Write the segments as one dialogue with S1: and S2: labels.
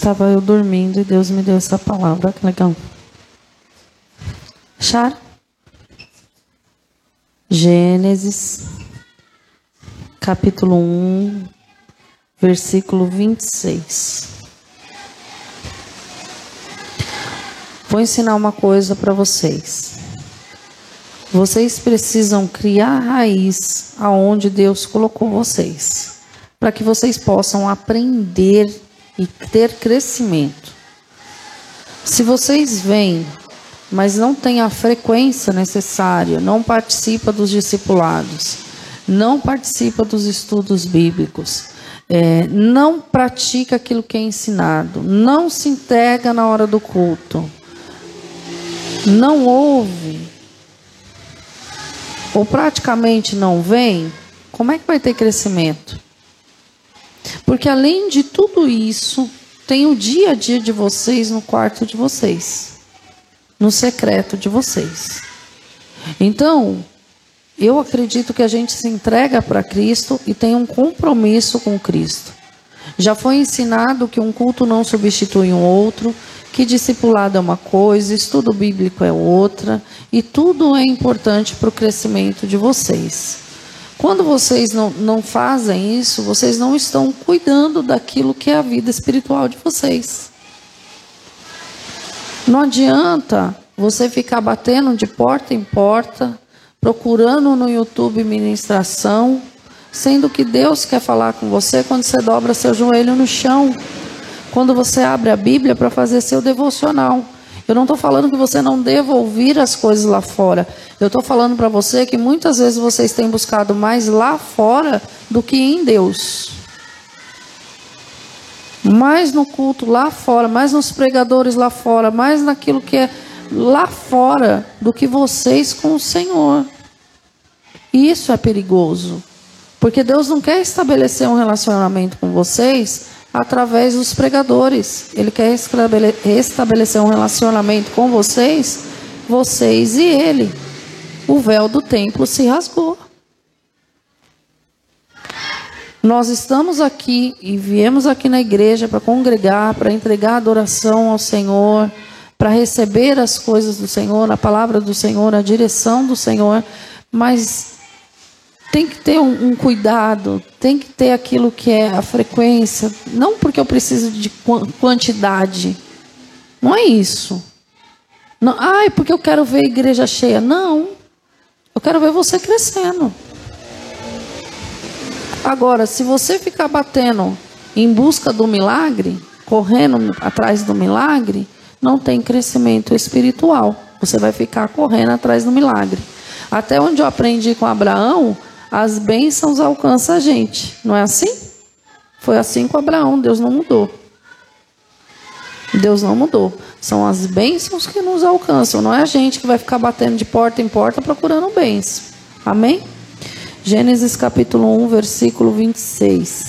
S1: Estava eu dormindo e Deus me deu essa palavra. Que legal. Acharam? Gênesis, capítulo 1, versículo 26. Vou ensinar uma coisa para vocês. Vocês precisam criar raiz aonde Deus colocou vocês, para que vocês possam aprender e ter crescimento. Se vocês vêm, mas não têm a frequência necessária, não participa dos discipulados, não participa dos estudos bíblicos, é, não pratica aquilo que é ensinado, não se entrega na hora do culto, não ouve ou praticamente não vem, como é que vai ter crescimento? Porque além de tudo isso, tem o dia a dia de vocês no quarto de vocês, no secreto de vocês. Então, eu acredito que a gente se entrega para Cristo e tem um compromisso com Cristo. Já foi ensinado que um culto não substitui um outro, que discipulado é uma coisa, estudo bíblico é outra, e tudo é importante para o crescimento de vocês. Quando vocês não, não fazem isso, vocês não estão cuidando daquilo que é a vida espiritual de vocês. Não adianta você ficar batendo de porta em porta, procurando no YouTube ministração, sendo que Deus quer falar com você quando você dobra seu joelho no chão quando você abre a Bíblia para fazer seu devocional. Eu não estou falando que você não deva ouvir as coisas lá fora. Eu estou falando para você que muitas vezes vocês têm buscado mais lá fora do que em Deus. Mais no culto lá fora, mais nos pregadores lá fora, mais naquilo que é lá fora do que vocês com o Senhor. Isso é perigoso. Porque Deus não quer estabelecer um relacionamento com vocês através dos pregadores. Ele quer restabelecer um relacionamento com vocês, vocês e ele. O véu do templo se rasgou. Nós estamos aqui e viemos aqui na igreja para congregar, para entregar adoração ao Senhor, para receber as coisas do Senhor, a palavra do Senhor, a direção do Senhor, mas tem que ter um, um, cuidado, tem que ter aquilo que é a frequência, não porque eu preciso de quantidade, não é isso. Não, ai, porque eu quero ver a igreja cheia. Não, eu quero ver você crescendo. Agora, se você ficar batendo em busca do milagre, correndo atrás do milagre, não tem crescimento espiritual. Você vai ficar correndo atrás do milagre. Até onde eu aprendi com Abraão, as bênçãos alcançam a gente. Não é assim? Foi assim com Abraão, Deus não mudou. Deus não mudou. São as bênçãos que nos alcançam, não é a gente que vai ficar batendo de porta em porta procurando bênção. Amém? Gênesis capítulo 1, versículo 26.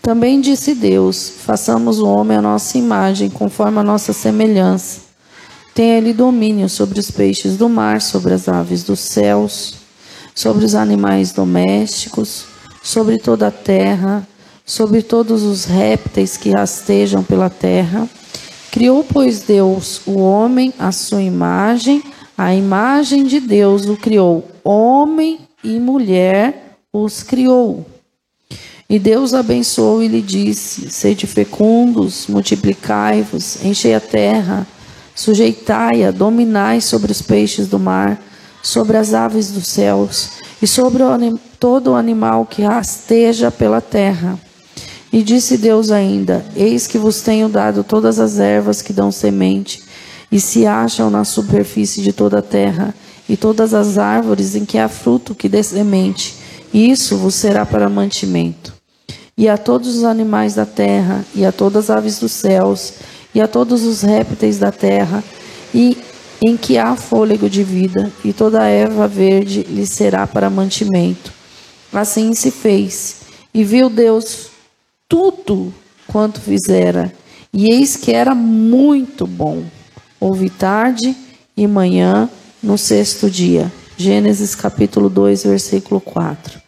S1: Também disse Deus: façamos o homem à nossa imagem, conforme a nossa semelhança. Tenha ele domínio sobre os peixes do mar, sobre as aves dos céus sobre os animais domésticos, sobre toda a terra, sobre todos os répteis que rastejam pela terra. Criou, pois, Deus o homem à sua imagem, a imagem de Deus o criou, homem e mulher os criou. E Deus abençoou e lhe disse: Sede fecundos, multiplicai-vos, enchei a terra, sujeitai-a, dominai sobre os peixes do mar sobre as aves dos céus e sobre o, todo animal que rasteja pela terra. E disse Deus ainda: Eis que vos tenho dado todas as ervas que dão semente e se acham na superfície de toda a terra, e todas as árvores em que há fruto que dê semente, e isso vos será para mantimento. E a todos os animais da terra, e a todas as aves dos céus, e a todos os répteis da terra, e em que há fôlego de vida, e toda a erva verde lhe será para mantimento. Assim se fez, e viu Deus tudo quanto fizera, e eis que era muito bom. Houve tarde e manhã no sexto dia. Gênesis capítulo 2, versículo 4.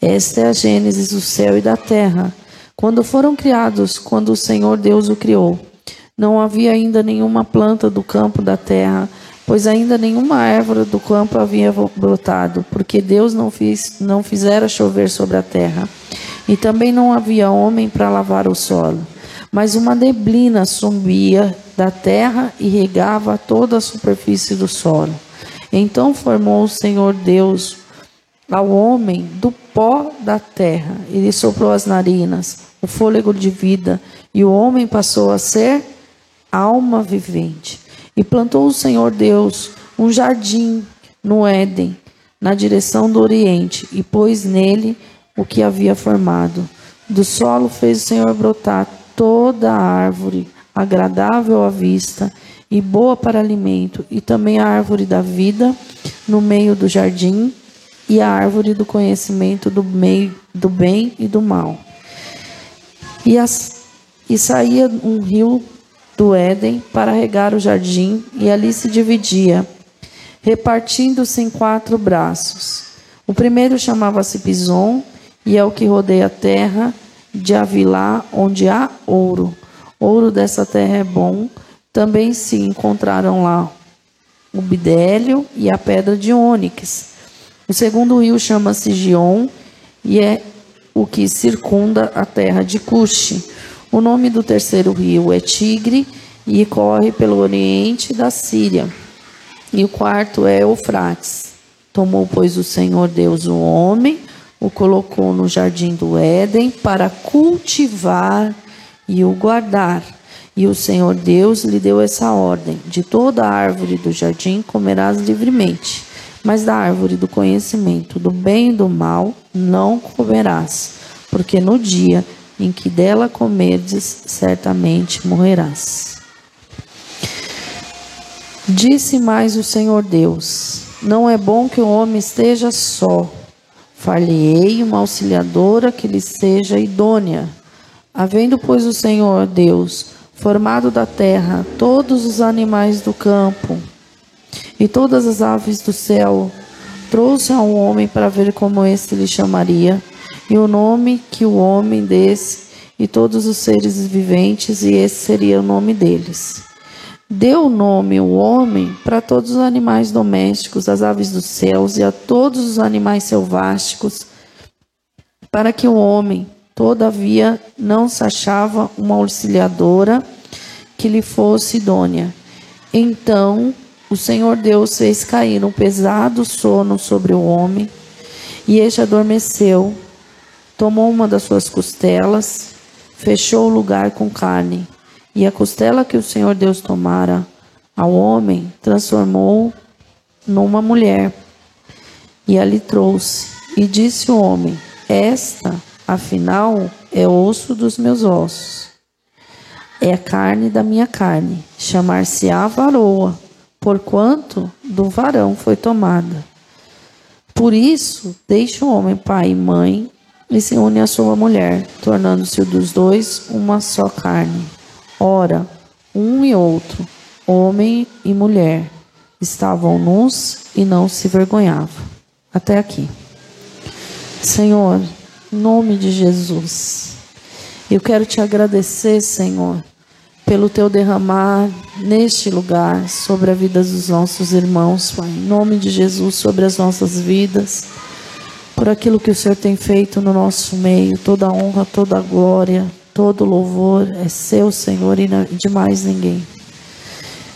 S1: Esta é a Gênesis do céu e da terra. Quando foram criados, quando o Senhor Deus o criou, não havia ainda nenhuma planta do campo da terra, pois ainda nenhuma árvore do campo havia brotado, porque Deus não, fiz, não fizera chover sobre a terra. E também não havia homem para lavar o solo. Mas uma neblina subia da terra e regava toda a superfície do solo. Então formou o Senhor Deus ao homem do pó da terra. Ele soprou as narinas, o fôlego de vida, e o homem passou a ser alma vivente. E plantou o Senhor Deus um jardim no Éden, na direção do Oriente, e pôs nele o que havia formado. Do solo fez o Senhor brotar toda a árvore agradável à vista e boa para alimento, e também a árvore da vida no meio do jardim, e a árvore do conhecimento do, meio, do bem e do mal. E, as, e saía um rio do Éden para regar o jardim, e ali se dividia, repartindo-se em quatro braços. O primeiro chamava-se Pison, e é o que rodeia a terra de Avilá, onde há ouro. Ouro dessa terra é bom. Também se encontraram lá o bidélio e a pedra de ônix. O segundo rio chama-se Gion e é o que circunda a terra de Cuxi. O nome do terceiro rio é Tigre e corre pelo oriente da Síria. E o quarto é Eufrates. Tomou, pois, o Senhor Deus o homem, o colocou no jardim do Éden para cultivar e o guardar. E o Senhor Deus lhe deu essa ordem: de toda árvore do jardim comerás livremente mas da árvore do conhecimento do bem e do mal não comerás, porque no dia em que dela comerdes, certamente morrerás. Disse mais o Senhor Deus: Não é bom que o homem esteja só. Falhei uma auxiliadora que lhe seja idônea. Havendo, pois, o Senhor Deus formado da terra todos os animais do campo, e todas as aves do céu. Trouxe a um homem para ver como este lhe chamaria, e o nome que o homem desse, e todos os seres viventes, e esse seria o nome deles. Deu nome o homem para todos os animais domésticos, as aves dos céus e a todos os animais selváticos, para que o homem, todavia, não se achava uma auxiliadora que lhe fosse idônea. Então o Senhor Deus fez cair um pesado sono sobre o homem, e este adormeceu, tomou uma das suas costelas, fechou o lugar com carne, e a costela que o Senhor Deus tomara ao homem transformou numa mulher, e ali trouxe, e disse o homem: Esta, afinal, é osso dos meus ossos, é a carne da minha carne, chamar-se-á varoa porquanto do varão foi tomada. Por isso, deixa o homem pai e mãe e se une à sua mulher, tornando-se dos dois uma só carne. Ora, um e outro, homem e mulher, estavam nus e não se vergonhavam. Até aqui. Senhor, em nome de Jesus, eu quero te agradecer, Senhor, pelo teu derramar neste lugar sobre a vida dos nossos irmãos, Pai. Em nome de Jesus, sobre as nossas vidas, por aquilo que o Senhor tem feito no nosso meio, toda honra, toda glória, todo louvor é seu, Senhor, e de mais ninguém.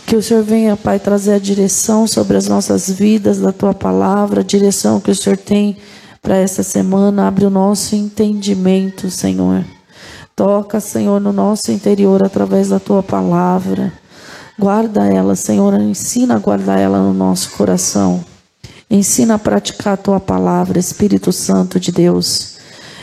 S1: Que o Senhor venha, Pai, trazer a direção sobre as nossas vidas da tua palavra, a direção que o Senhor tem para essa semana. Abre o nosso entendimento, Senhor. Toca, Senhor, no nosso interior através da tua palavra. Guarda ela, Senhor, ensina a guardar ela no nosso coração. Ensina a praticar a tua palavra, Espírito Santo de Deus.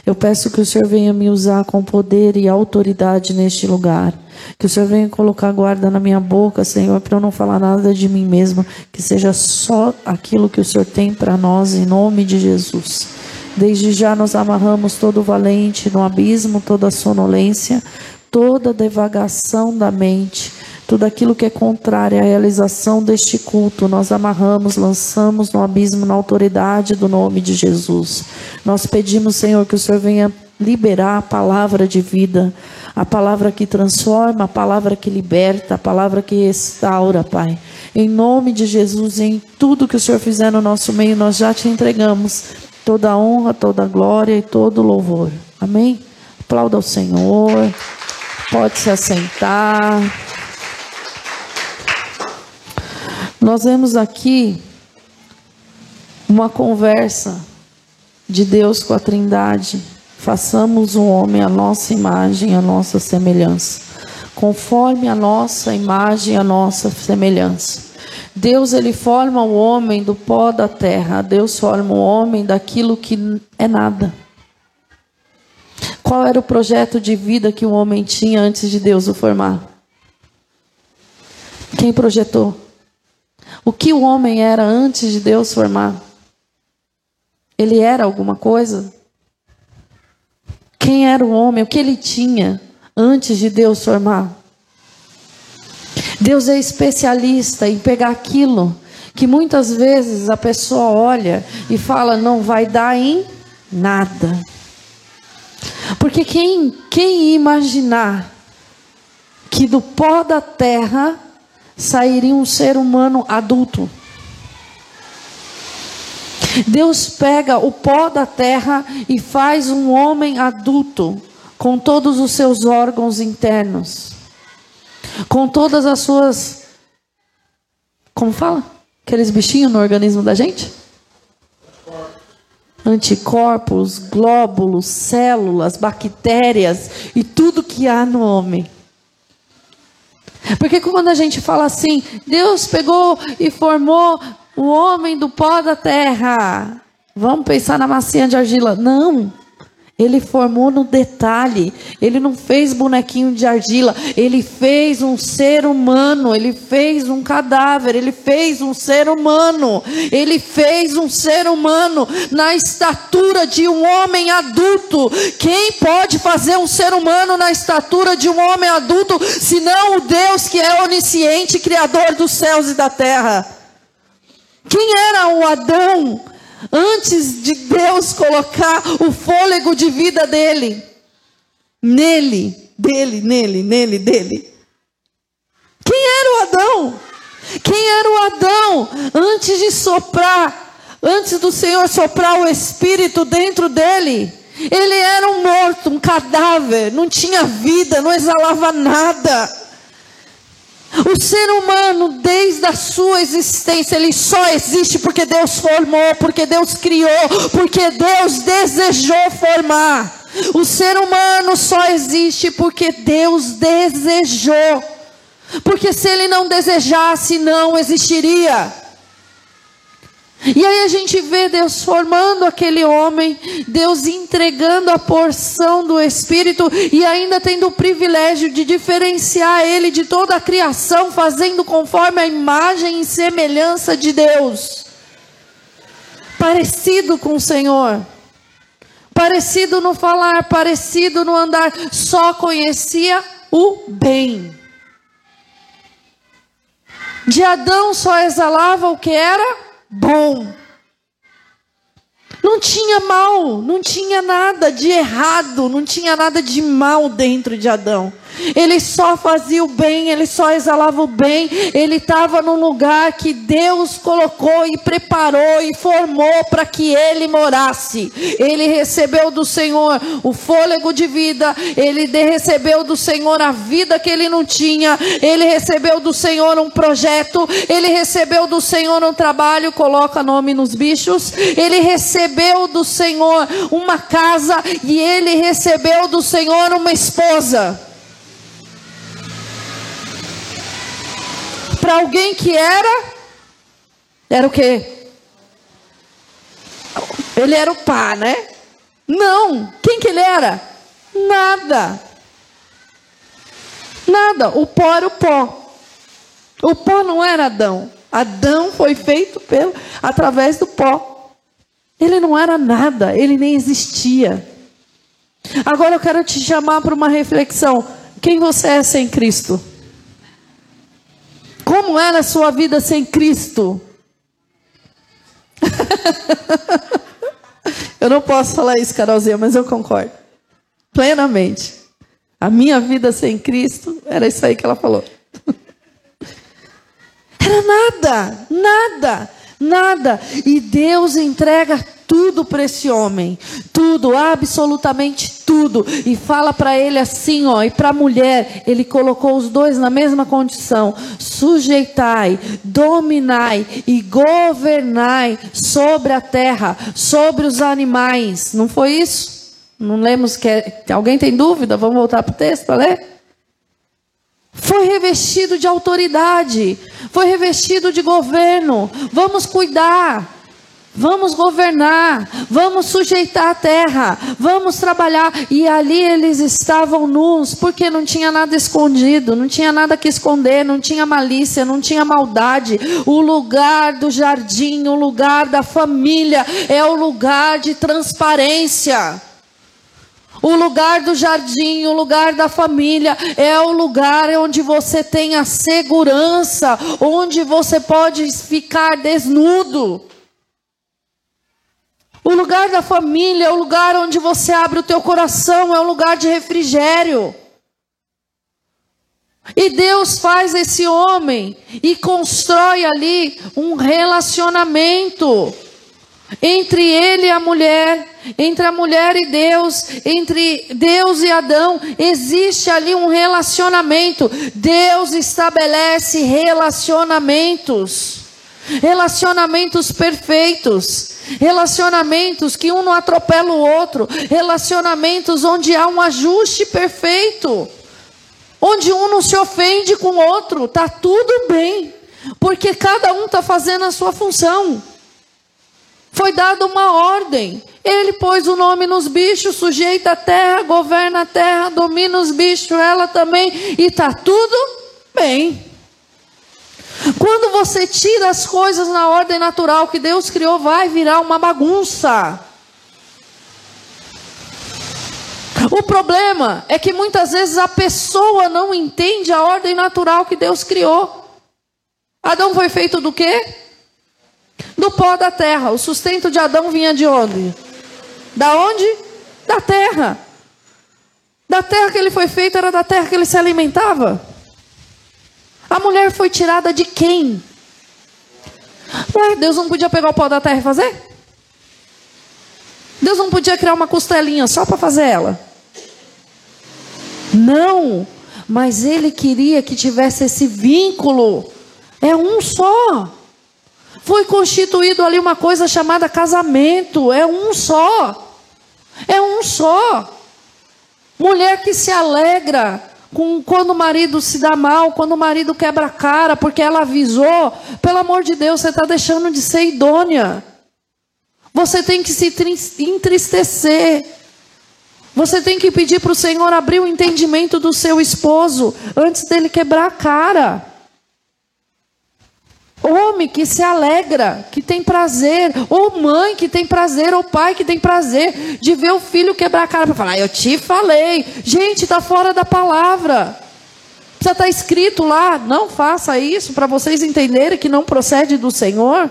S1: Eu peço que o Senhor venha me usar com poder e autoridade neste lugar. Que o Senhor venha colocar guarda na minha boca, Senhor, para eu não falar nada de mim mesmo. Que seja só aquilo que o Senhor tem para nós, em nome de Jesus. Desde já nos amarramos todo valente no abismo, toda sonolência, toda devagação da mente, tudo aquilo que é contrário à realização deste culto, nós amarramos, lançamos no abismo na autoridade do nome de Jesus. Nós pedimos, Senhor, que o Senhor venha liberar a palavra de vida, a palavra que transforma, a palavra que liberta, a palavra que restaura, Pai. Em nome de Jesus, em tudo que o Senhor fizer no nosso meio, nós já te entregamos toda a honra, toda a glória e todo o louvor. Amém? Aplauda o Senhor. Pode se assentar. Nós vemos aqui uma conversa de Deus com a Trindade. Façamos o homem a nossa imagem, a nossa semelhança. Conforme a nossa imagem, a nossa semelhança. Deus ele forma o homem do pó da terra. Deus forma o homem daquilo que é nada. Qual era o projeto de vida que o homem tinha antes de Deus o formar? Quem projetou? O que o homem era antes de Deus formar? Ele era alguma coisa? Quem era o homem? O que ele tinha antes de Deus formar? Deus é especialista em pegar aquilo que muitas vezes a pessoa olha e fala não vai dar em nada. Porque quem, quem imaginar que do pó da terra sairia um ser humano adulto? Deus pega o pó da terra e faz um homem adulto, com todos os seus órgãos internos, com todas as suas. Como fala? Aqueles bichinhos no organismo da gente? Anticorpos, glóbulos, células, bactérias e tudo que há no homem. Porque quando a gente fala assim, Deus pegou e formou o homem do pó da terra. Vamos pensar na massinha de argila. Não. Ele formou no detalhe. Ele não fez bonequinho de argila. Ele fez um ser humano. Ele fez um cadáver. Ele fez um ser humano. Ele fez um ser humano na estatura de um homem adulto. Quem pode fazer um ser humano na estatura de um homem adulto, senão o Deus que é onisciente, criador dos céus e da terra? Quem era o Adão antes de Deus colocar o fôlego de vida dele? Nele, dele, nele, nele, dele. Quem era o Adão? Quem era o Adão antes de soprar, antes do Senhor soprar o Espírito dentro dele? Ele era um morto, um cadáver, não tinha vida, não exalava nada. O ser humano, desde a sua existência, ele só existe porque Deus formou, porque Deus criou, porque Deus desejou formar. O ser humano só existe porque Deus desejou. Porque se ele não desejasse, não existiria. E aí a gente vê Deus formando aquele homem, Deus entregando a porção do Espírito e ainda tendo o privilégio de diferenciar ele de toda a criação, fazendo conforme a imagem e semelhança de Deus. Parecido com o Senhor, parecido no falar, parecido no andar, só conhecia o bem. De Adão só exalava o que era bom. Não tinha mal, não tinha nada de errado, não tinha nada de mal dentro de Adão. Ele só fazia o bem, ele só exalava o bem, ele estava num lugar que Deus colocou e preparou e formou para que ele morasse. Ele recebeu do Senhor o fôlego de vida, ele recebeu do Senhor a vida que ele não tinha, ele recebeu do Senhor um projeto, ele recebeu do Senhor um trabalho, coloca nome nos bichos, ele recebeu do Senhor uma casa e ele recebeu do Senhor uma esposa. Para alguém que era, era o quê? Ele era o pá, né? Não. Quem que ele era? Nada. Nada. O pó era o pó. O pó não era Adão. Adão foi feito pelo, através do pó. Ele não era nada, ele nem existia. Agora eu quero te chamar para uma reflexão. Quem você é sem Cristo? Como era a sua vida sem Cristo? eu não posso falar isso, Carolzinha, mas eu concordo. Plenamente. A minha vida sem Cristo era isso aí que ela falou. Era nada, nada, nada. E Deus entrega tudo para esse homem, tudo, absolutamente tudo, e fala para ele assim, ó, e para a mulher, ele colocou os dois na mesma condição: sujeitai, dominai e governai sobre a terra, sobre os animais. Não foi isso? Não lemos que é... alguém tem dúvida? Vamos voltar para o texto para ler? Foi revestido de autoridade, foi revestido de governo. Vamos cuidar. Vamos governar, vamos sujeitar a terra, vamos trabalhar. E ali eles estavam nus, porque não tinha nada escondido, não tinha nada que esconder, não tinha malícia, não tinha maldade. O lugar do jardim, o lugar da família, é o lugar de transparência. O lugar do jardim, o lugar da família, é o lugar onde você tem a segurança, onde você pode ficar desnudo. O lugar da família é o lugar onde você abre o teu coração, é um lugar de refrigério. E Deus faz esse homem e constrói ali um relacionamento entre ele e a mulher, entre a mulher e Deus, entre Deus e Adão, existe ali um relacionamento. Deus estabelece relacionamentos, relacionamentos perfeitos. Relacionamentos que um não atropela o outro. Relacionamentos onde há um ajuste perfeito. Onde um não se ofende com o outro. Está tudo bem. Porque cada um está fazendo a sua função. Foi dada uma ordem. Ele pôs o nome nos bichos, sujeita a terra, governa a terra, domina os bichos, ela também. E está tudo bem. Quando você tira as coisas na ordem natural que Deus criou, vai virar uma bagunça. O problema é que muitas vezes a pessoa não entende a ordem natural que Deus criou. Adão foi feito do quê? Do pó da terra. O sustento de Adão vinha de onde? Da onde? Da terra. Da terra que ele foi feito era da terra que ele se alimentava. A mulher foi tirada de quem? Ué, Deus não podia pegar o pó da terra e fazer? Deus não podia criar uma costelinha só para fazer ela? Não, mas ele queria que tivesse esse vínculo. É um só. Foi constituído ali uma coisa chamada casamento. É um só. É um só. Mulher que se alegra com, quando o marido se dá mal, quando o marido quebra a cara porque ela avisou, pelo amor de Deus, você está deixando de ser idônea. Você tem que se entristecer. Você tem que pedir para o Senhor abrir o entendimento do seu esposo antes dele quebrar a cara. Homem que se alegra, que tem prazer, ou mãe que tem prazer, ou pai que tem prazer de ver o filho quebrar a cara para falar, eu te falei. Gente, está fora da palavra. Precisa estar tá escrito lá, não faça isso para vocês entenderem que não procede do Senhor.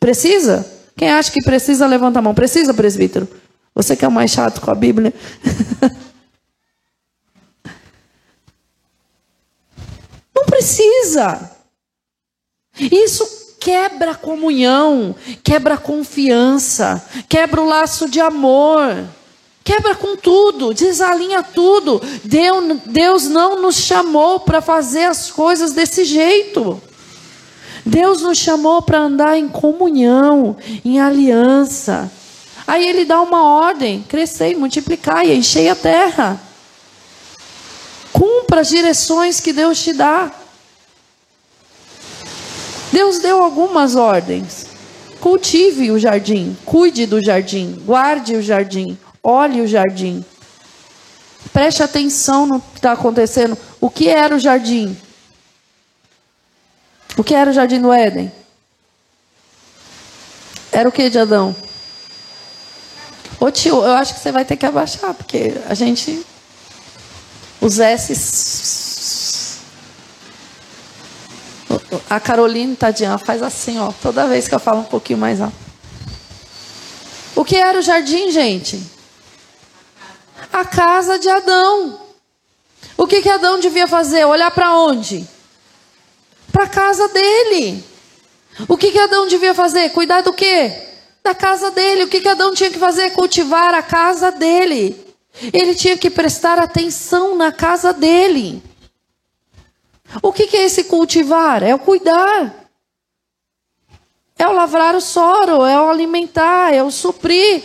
S1: Precisa? Quem acha que precisa, levanta a mão. Precisa, presbítero? Você que é o mais chato com a Bíblia. não precisa. Isso quebra a comunhão, quebra a confiança, quebra o laço de amor, quebra com tudo, desalinha tudo. Deus, não nos chamou para fazer as coisas desse jeito. Deus nos chamou para andar em comunhão, em aliança. Aí ele dá uma ordem: crescei, multiplicai, enchei a terra. Cumpra as direções que Deus te dá. Deus deu algumas ordens. Cultive o jardim, cuide do jardim, guarde o jardim, olhe o jardim. Preste atenção no que está acontecendo. O que era o jardim? O que era o jardim do Éden? Era o que de Adão? Ô tio, eu acho que você vai ter que abaixar, porque a gente. Os S A Caroline, tadinha, faz assim, ó, toda vez que eu falo um pouquinho mais alto. O que era o jardim, gente? a casa de Adão. O que, que Adão devia fazer? Olhar para onde? Para a casa dele. O que, que Adão devia fazer? Cuidar do quê? Da casa dele. O que, que Adão tinha que fazer? Cultivar a casa dele. Ele tinha que prestar atenção na casa dele. O que, que é esse cultivar? É o cuidar. É o lavrar o soro, é o alimentar, é o suprir.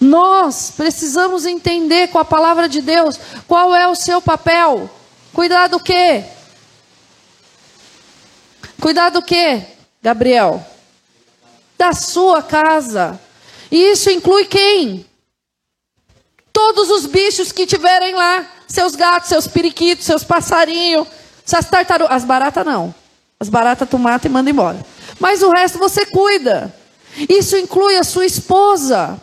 S1: Nós precisamos entender com a palavra de Deus qual é o seu papel. Cuidar do quê? Cuidar do quê, Gabriel? Da sua casa. E isso inclui quem? Todos os bichos que tiverem lá, seus gatos, seus periquitos, seus passarinhos, suas tartarugas, as baratas não. As baratas tu mata e manda embora. Mas o resto você cuida. Isso inclui a sua esposa.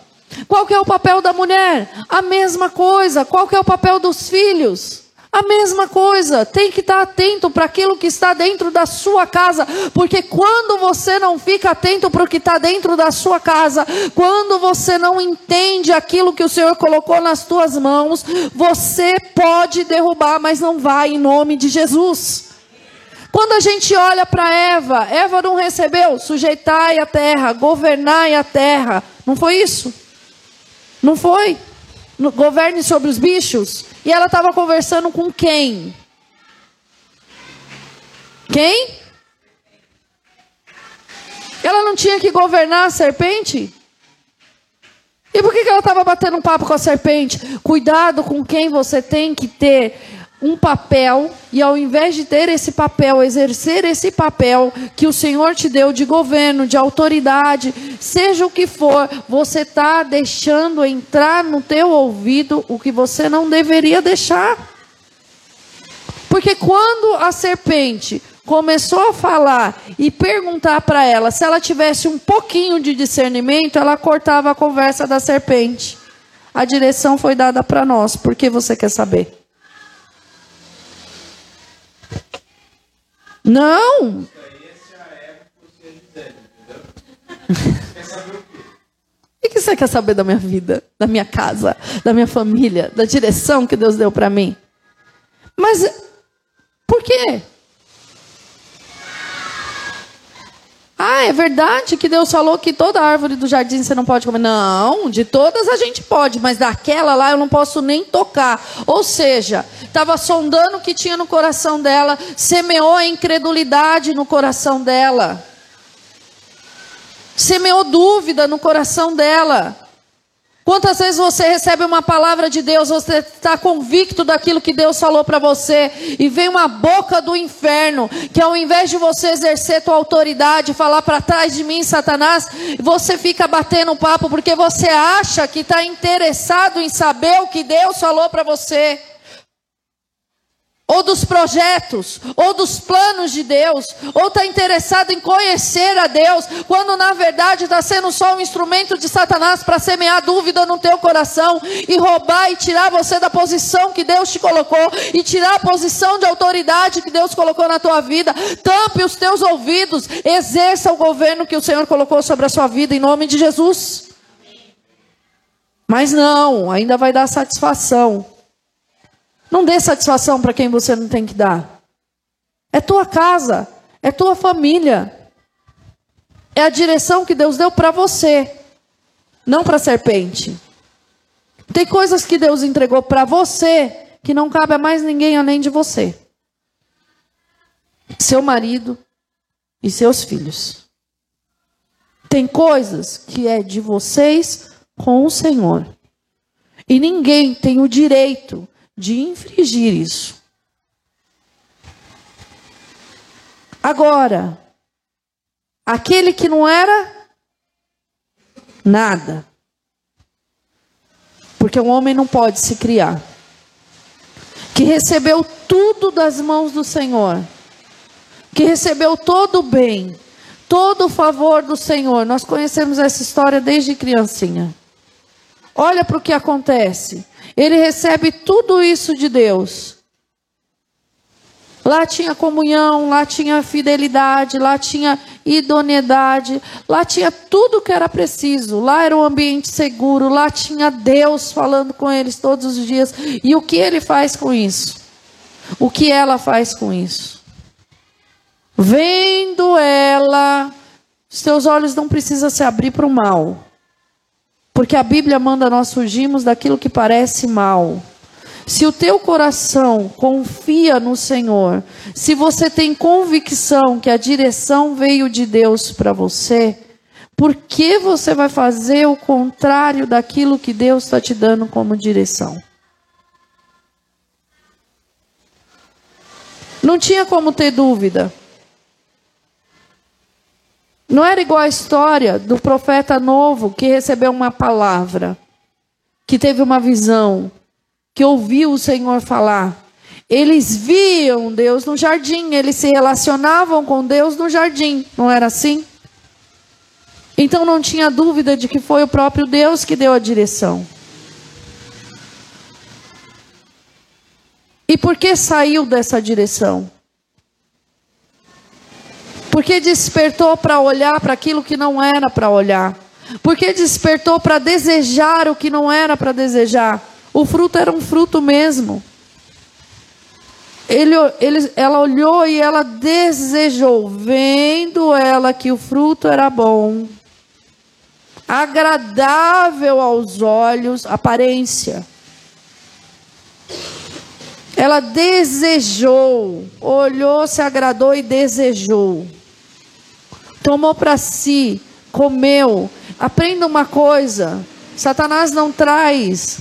S1: Qual que é o papel da mulher? A mesma coisa. Qual que é o papel dos filhos? A mesma coisa, tem que estar atento para aquilo que está dentro da sua casa, porque quando você não fica atento para o que está dentro da sua casa, quando você não entende aquilo que o Senhor colocou nas tuas mãos, você pode derrubar, mas não vai em nome de Jesus. Quando a gente olha para Eva, Eva não recebeu sujeitai a terra, governai a terra, não foi isso? Não foi? Governe sobre os bichos? E ela estava conversando com quem? Quem? Ela não tinha que governar a serpente? E por que, que ela estava batendo um papo com a serpente? Cuidado com quem você tem que ter um papel e ao invés de ter esse papel, exercer esse papel que o Senhor te deu de governo, de autoridade, seja o que for, você está deixando entrar no teu ouvido o que você não deveria deixar. Porque quando a serpente começou a falar e perguntar para ela se ela tivesse um pouquinho de discernimento, ela cortava a conversa da serpente. A direção foi dada para nós, porque você quer saber. Não. O que você quer saber da minha vida, da minha casa, da minha família, da direção que Deus deu para mim? Mas por quê? Ah, é verdade que Deus falou que toda árvore do jardim você não pode comer. Não, de todas a gente pode, mas daquela lá eu não posso nem tocar. Ou seja, estava sondando o que tinha no coração dela, semeou a incredulidade no coração dela, semeou dúvida no coração dela. Quantas vezes você recebe uma palavra de Deus, você está convicto daquilo que Deus falou para você, e vem uma boca do inferno, que ao invés de você exercer tua autoridade, falar para trás de mim, Satanás, você fica batendo papo porque você acha que está interessado em saber o que Deus falou para você ou dos projetos, ou dos planos de Deus, ou está interessado em conhecer a Deus, quando na verdade está sendo só um instrumento de Satanás para semear dúvida no teu coração e roubar e tirar você da posição que Deus te colocou e tirar a posição de autoridade que Deus colocou na tua vida. Tampe os teus ouvidos, exerça o governo que o Senhor colocou sobre a sua vida em nome de Jesus. Mas não, ainda vai dar satisfação. Não dê satisfação para quem você não tem que dar. É tua casa, é tua família. É a direção que Deus deu para você, não para a serpente. Tem coisas que Deus entregou para você que não cabe a mais ninguém além de você. Seu marido e seus filhos. Tem coisas que é de vocês com o Senhor. E ninguém tem o direito de infringir isso. Agora, aquele que não era nada, porque um homem não pode se criar, que recebeu tudo das mãos do Senhor, que recebeu todo o bem, todo o favor do Senhor. Nós conhecemos essa história desde criancinha. Olha para o que acontece. Ele recebe tudo isso de Deus. Lá tinha comunhão, lá tinha fidelidade, lá tinha idoneidade, lá tinha tudo que era preciso. Lá era um ambiente seguro, lá tinha Deus falando com eles todos os dias. E o que ele faz com isso? O que ela faz com isso? Vendo ela, seus olhos não precisam se abrir para o mal. Porque a Bíblia manda nós fugirmos daquilo que parece mal. Se o teu coração confia no Senhor, se você tem convicção que a direção veio de Deus para você, por que você vai fazer o contrário daquilo que Deus está te dando como direção? Não tinha como ter dúvida. Não era igual a história do profeta novo que recebeu uma palavra, que teve uma visão, que ouviu o Senhor falar. Eles viam Deus no jardim, eles se relacionavam com Deus no jardim, não era assim? Então não tinha dúvida de que foi o próprio Deus que deu a direção. E por que saiu dessa direção? Porque despertou para olhar para aquilo que não era para olhar. Porque despertou para desejar o que não era para desejar. O fruto era um fruto mesmo. Ele, ele, ela olhou e ela desejou, vendo ela que o fruto era bom, agradável aos olhos, aparência. Ela desejou, olhou, se agradou e desejou. Tomou para si, comeu. Aprenda uma coisa: Satanás não traz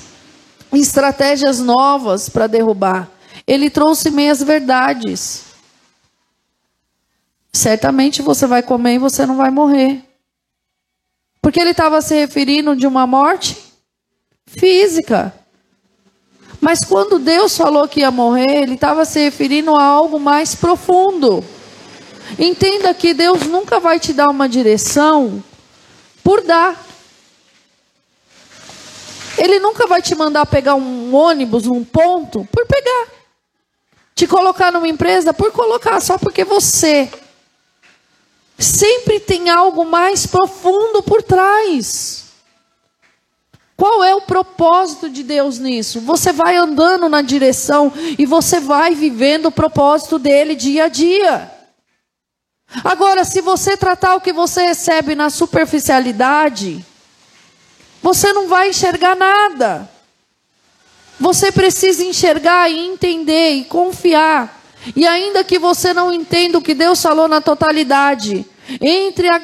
S1: estratégias novas para derrubar. Ele trouxe meias verdades. Certamente você vai comer e você não vai morrer. Porque ele estava se referindo de uma morte física. Mas quando Deus falou que ia morrer, ele estava se referindo a algo mais profundo. Entenda que Deus nunca vai te dar uma direção por dar. Ele nunca vai te mandar pegar um ônibus num ponto por pegar. Te colocar numa empresa por colocar, só porque você. Sempre tem algo mais profundo por trás. Qual é o propósito de Deus nisso? Você vai andando na direção e você vai vivendo o propósito dele dia a dia. Agora, se você tratar o que você recebe na superficialidade, você não vai enxergar nada. Você precisa enxergar e entender e confiar. E ainda que você não entenda o que Deus falou na totalidade, entre, a,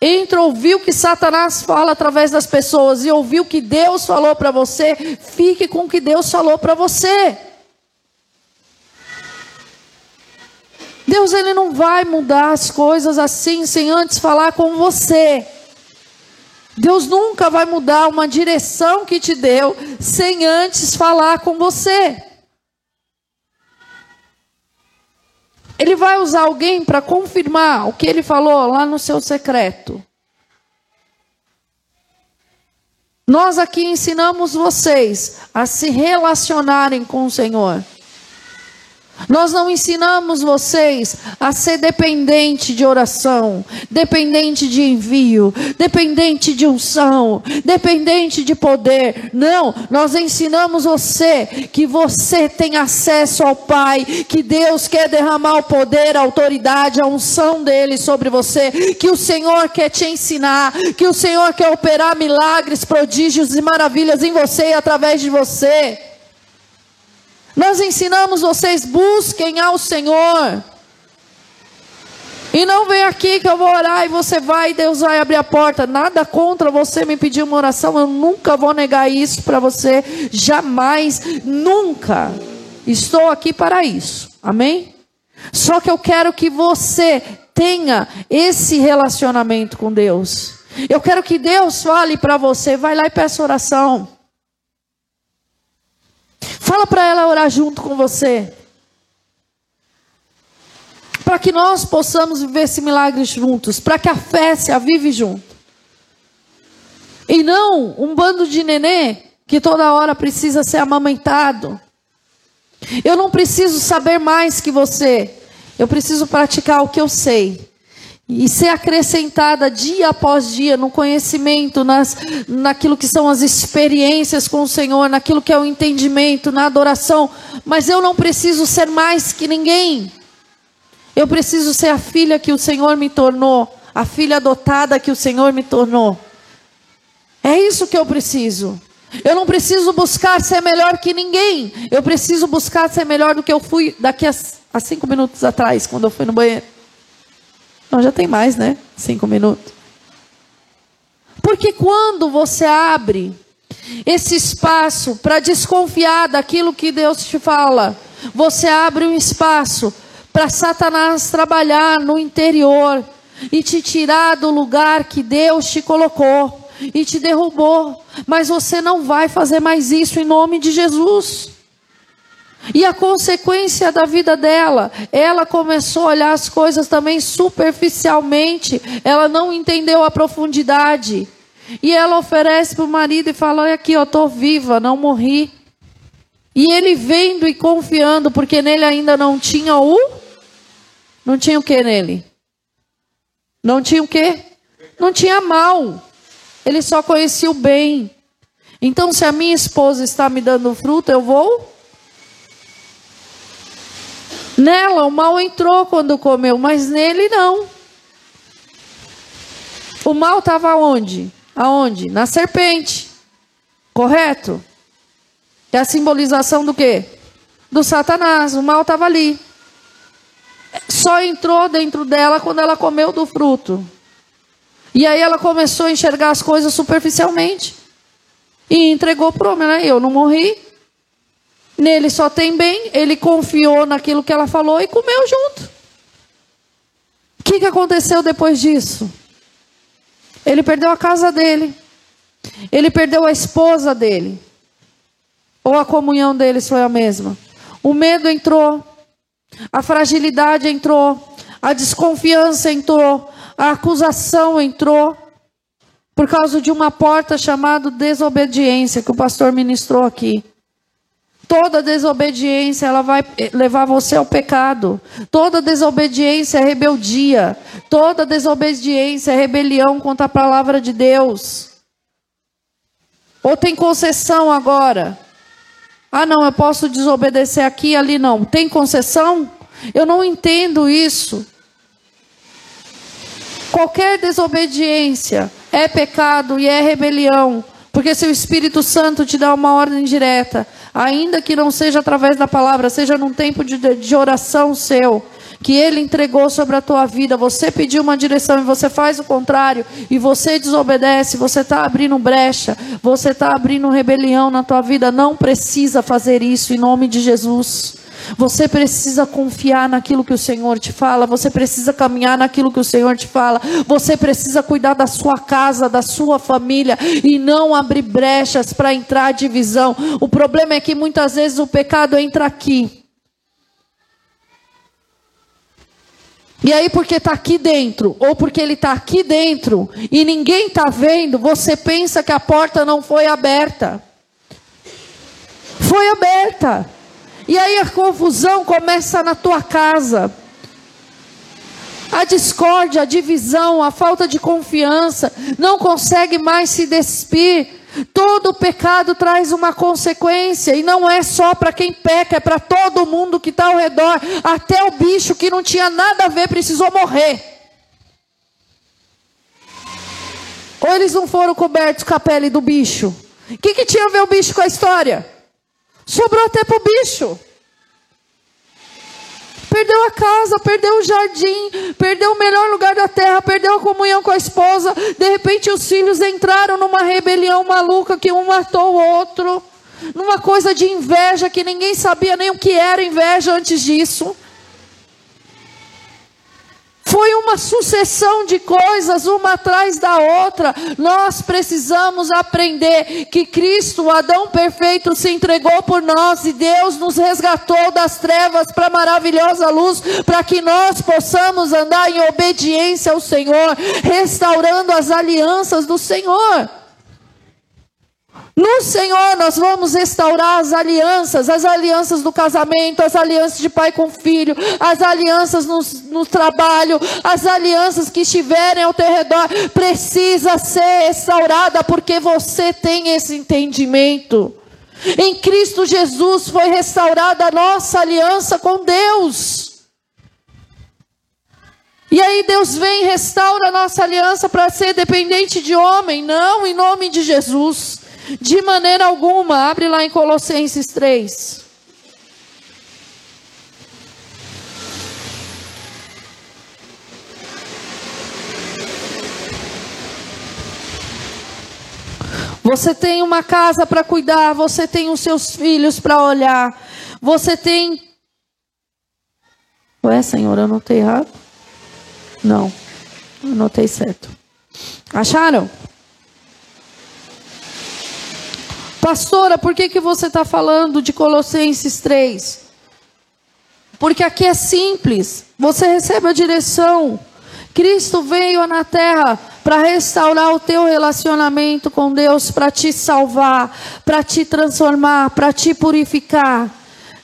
S1: entre ouvir o que Satanás fala através das pessoas e ouvir o que Deus falou para você, fique com o que Deus falou para você. Deus ele não vai mudar as coisas assim sem antes falar com você. Deus nunca vai mudar uma direção que te deu sem antes falar com você. Ele vai usar alguém para confirmar o que ele falou lá no seu secreto. Nós aqui ensinamos vocês a se relacionarem com o Senhor. Nós não ensinamos vocês a ser dependente de oração, dependente de envio, dependente de unção, dependente de poder. Não, nós ensinamos você que você tem acesso ao Pai, que Deus quer derramar o poder, a autoridade, a unção dele sobre você, que o Senhor quer te ensinar, que o Senhor quer operar milagres, prodígios e maravilhas em você e através de você. Nós ensinamos vocês, busquem ao Senhor. E não vem aqui que eu vou orar e você vai e Deus vai abrir a porta. Nada contra você me pedir uma oração, eu nunca vou negar isso para você, jamais, nunca. Estou aqui para isso. Amém? Só que eu quero que você tenha esse relacionamento com Deus. Eu quero que Deus fale para você, vai lá e peça oração. Fala para ela orar junto com você. Para que nós possamos viver esse milagre juntos. Para que a fé se avive junto. E não um bando de nenê que toda hora precisa ser amamentado. Eu não preciso saber mais que você. Eu preciso praticar o que eu sei. E ser acrescentada dia após dia no conhecimento, nas, naquilo que são as experiências com o Senhor, naquilo que é o entendimento, na adoração. Mas eu não preciso ser mais que ninguém. Eu preciso ser a filha que o Senhor me tornou, a filha adotada que o Senhor me tornou. É isso que eu preciso. Eu não preciso buscar ser melhor que ninguém. Eu preciso buscar ser melhor do que eu fui daqui a, a cinco minutos atrás, quando eu fui no banheiro. Não, já tem mais, né? Cinco minutos. Porque quando você abre esse espaço para desconfiar daquilo que Deus te fala, você abre um espaço para Satanás trabalhar no interior e te tirar do lugar que Deus te colocou e te derrubou. Mas você não vai fazer mais isso em nome de Jesus. E a consequência da vida dela, ela começou a olhar as coisas também superficialmente, ela não entendeu a profundidade. E ela oferece para o marido e fala: Olha aqui, eu estou viva, não morri. E ele vendo e confiando, porque nele ainda não tinha o. Não tinha o que nele? Não tinha o que? Não tinha mal. Ele só conhecia o bem. Então, se a minha esposa está me dando fruto, eu vou Nela o mal entrou quando comeu, mas nele não. O mal estava onde? Aonde? Na serpente. Correto? É a simbolização do quê? Do Satanás. O mal estava ali. Só entrou dentro dela quando ela comeu do fruto. E aí ela começou a enxergar as coisas superficialmente. E entregou para o homem, né? Eu não morri, Nele só tem bem, ele confiou naquilo que ela falou e comeu junto. O que, que aconteceu depois disso? Ele perdeu a casa dele, ele perdeu a esposa dele, ou a comunhão deles foi a mesma. O medo entrou, a fragilidade entrou, a desconfiança entrou, a acusação entrou, por causa de uma porta chamada desobediência que o pastor ministrou aqui. Toda desobediência ela vai levar você ao pecado. Toda desobediência é rebeldia. Toda desobediência é rebelião contra a palavra de Deus. Ou tem concessão agora? Ah, não, eu posso desobedecer aqui e ali não. Tem concessão? Eu não entendo isso. Qualquer desobediência é pecado e é rebelião. Porque se o Espírito Santo te dá uma ordem direta, ainda que não seja através da palavra, seja num tempo de, de oração seu, que Ele entregou sobre a tua vida, você pediu uma direção e você faz o contrário, e você desobedece, você está abrindo brecha, você está abrindo rebelião na tua vida, não precisa fazer isso em nome de Jesus. Você precisa confiar naquilo que o Senhor te fala, você precisa caminhar naquilo que o Senhor te fala, você precisa cuidar da sua casa, da sua família e não abrir brechas para entrar divisão. O problema é que muitas vezes o pecado entra aqui. E aí, porque está aqui dentro, ou porque ele está aqui dentro e ninguém está vendo, você pensa que a porta não foi aberta. Foi aberta. E aí a confusão começa na tua casa. A discórdia, a divisão, a falta de confiança, não consegue mais se despir. Todo pecado traz uma consequência, e não é só para quem peca, é para todo mundo que está ao redor. Até o bicho que não tinha nada a ver precisou morrer. Ou eles não foram cobertos com a pele do bicho? O que, que tinha a ver o bicho com a história? Sobrou até para o bicho. Perdeu a casa, perdeu o jardim, perdeu o melhor lugar da terra, perdeu a comunhão com a esposa. De repente, os filhos entraram numa rebelião maluca que um matou o outro, numa coisa de inveja que ninguém sabia nem o que era inveja antes disso. Foi uma sucessão de coisas, uma atrás da outra. Nós precisamos aprender que Cristo, o Adão perfeito, se entregou por nós e Deus nos resgatou das trevas para a maravilhosa luz, para que nós possamos andar em obediência ao Senhor, restaurando as alianças do Senhor. No Senhor nós vamos restaurar as alianças, as alianças do casamento, as alianças de pai com filho, as alianças no, no trabalho, as alianças que estiverem ao teu redor, precisa ser restaurada porque você tem esse entendimento. Em Cristo Jesus foi restaurada a nossa aliança com Deus. E aí Deus vem e restaura a nossa aliança para ser dependente de homem, não em nome de Jesus. De maneira alguma, abre lá em Colossenses 3. Você tem uma casa para cuidar, você tem os seus filhos para olhar, você tem. Ué, Senhor, eu anotei errado? Não, anotei certo. Acharam? Pastora, por que, que você está falando de Colossenses 3? Porque aqui é simples. Você recebe a direção. Cristo veio na terra para restaurar o teu relacionamento com Deus, para te salvar, para te transformar, para te purificar.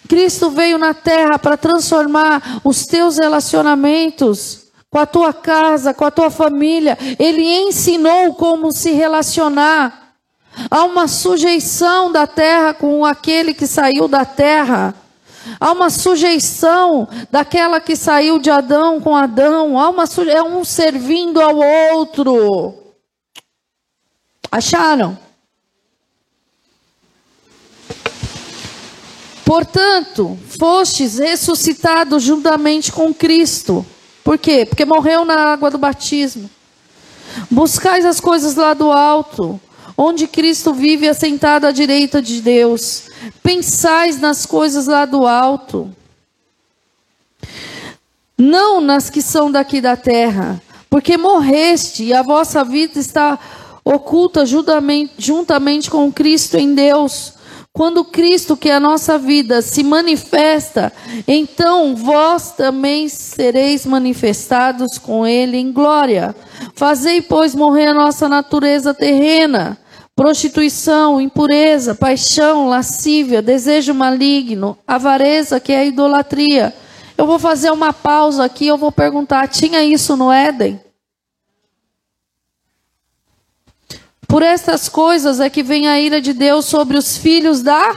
S1: Cristo veio na terra para transformar os teus relacionamentos com a tua casa, com a tua família. Ele ensinou como se relacionar. Há uma sujeição da terra com aquele que saiu da terra. Há uma sujeição daquela que saiu de Adão com Adão. Há uma é um servindo ao outro. Acharam? Portanto, fostes ressuscitados juntamente com Cristo. Por quê? Porque morreu na água do batismo. Buscais as coisas lá do alto, onde Cristo vive assentado à direita de Deus. Pensais nas coisas lá do alto, não nas que são daqui da terra, porque morreste e a vossa vida está oculta juntamente, com Cristo em Deus. Quando Cristo, que é a nossa vida, se manifesta, então vós também sereis manifestados com Ele em glória. Fazei, pois, morrer a nossa natureza terrena prostituição, impureza, paixão, lascívia, desejo maligno, avareza, que é a idolatria. Eu vou fazer uma pausa aqui, eu vou perguntar: tinha isso no Éden? Por estas coisas é que vem a ira de Deus sobre os filhos da.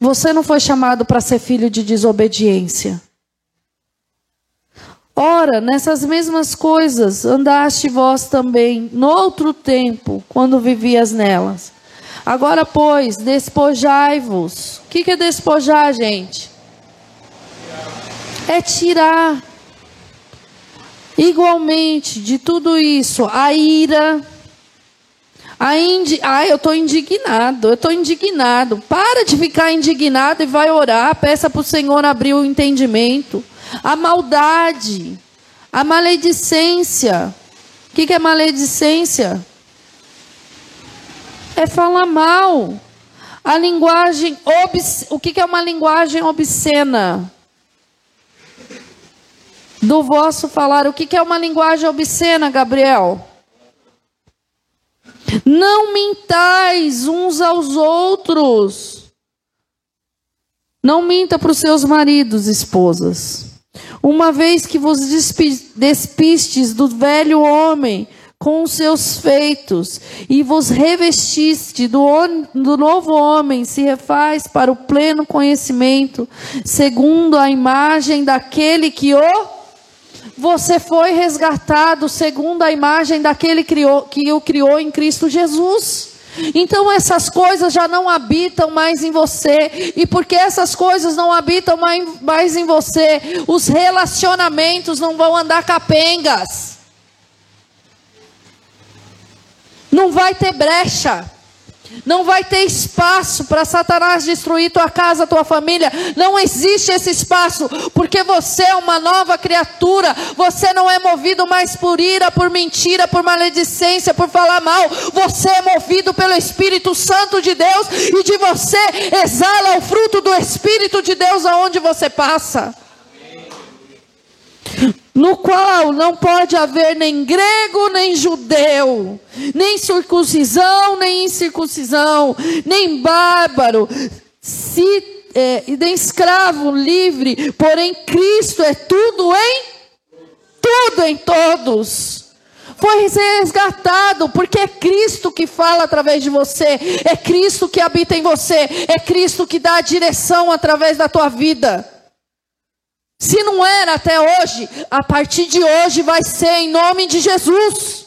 S1: Você não foi chamado para ser filho de desobediência. Ora, nessas mesmas coisas andaste vós também, no outro tempo, quando vivias nelas. Agora, pois, despojai-vos. O que, que é despojar, gente? É tirar. Igualmente, de tudo isso, a ira. A indi... Ai, eu estou indignado, eu estou indignado. Para de ficar indignado e vai orar. Peça para o Senhor abrir o entendimento a maldade, a maledicência. O que, que é maledicência? É falar mal. A linguagem obs... o que, que é uma linguagem obscena? Do vosso falar. O que, que é uma linguagem obscena, Gabriel? Não mintais uns aos outros. Não minta para os seus maridos, esposas. Uma vez que vos despistes do velho homem com os seus feitos e vos revestiste do, do novo homem, se refaz para o pleno conhecimento, segundo a imagem daquele que o você foi resgatado segundo a imagem daquele que o criou em Cristo Jesus. Então essas coisas já não habitam mais em você, e porque essas coisas não habitam mais, em você, os relacionamentos não vão andar capengas, não vai ter brecha. Não vai ter espaço para Satanás destruir tua casa, tua família. Não existe esse espaço, porque você é uma nova criatura. Você não é movido mais por ira, por mentira, por maledicência, por falar mal. Você é movido pelo Espírito Santo de Deus e de você exala o fruto do Espírito de Deus aonde você passa. No qual não pode haver nem grego, nem judeu, nem circuncisão, nem incircuncisão, nem bárbaro, se, é, nem escravo livre, porém Cristo é tudo em tudo em todos. Foi resgatado, porque é Cristo que fala através de você, é Cristo que habita em você, é Cristo que dá a direção através da tua vida. Se não era até hoje, a partir de hoje vai ser em nome de Jesus.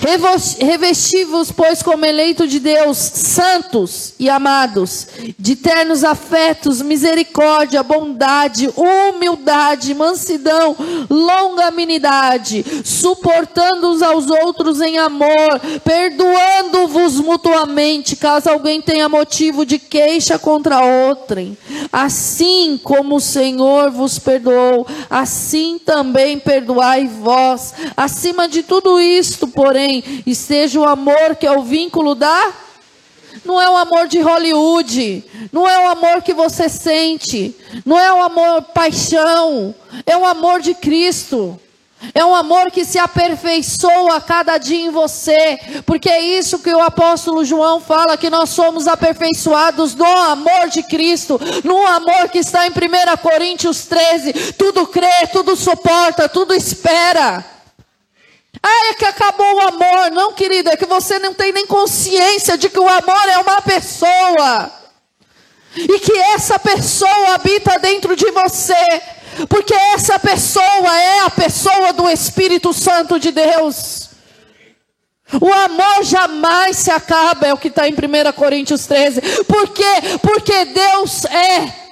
S1: Revestivos, pois, como eleito de Deus, santos e amados, de ternos afetos, misericórdia, bondade, humildade, mansidão, longanimidade, suportando uns aos outros em amor, perdoando-vos mutuamente, caso alguém tenha motivo de queixa contra outrem. Assim como o Senhor vos perdoou, assim também perdoai vós. Acima de tudo isto, porém, também esteja o amor que é o vínculo da. Não é o amor de Hollywood, não é o amor que você sente, não é o amor paixão, é o amor de Cristo. É um amor que se aperfeiçoa a cada dia em você, porque é isso que o apóstolo João fala: que nós somos aperfeiçoados no amor de Cristo, no amor que está em 1 Coríntios 13: tudo crê, tudo suporta, tudo espera. Ah, é que acabou o amor. Não, querido, é que você não tem nem consciência de que o amor é uma pessoa. E que essa pessoa habita dentro de você. Porque essa pessoa é a pessoa do Espírito Santo de Deus. O amor jamais se acaba, é o que está em 1 Coríntios 13. Por quê? Porque Deus é.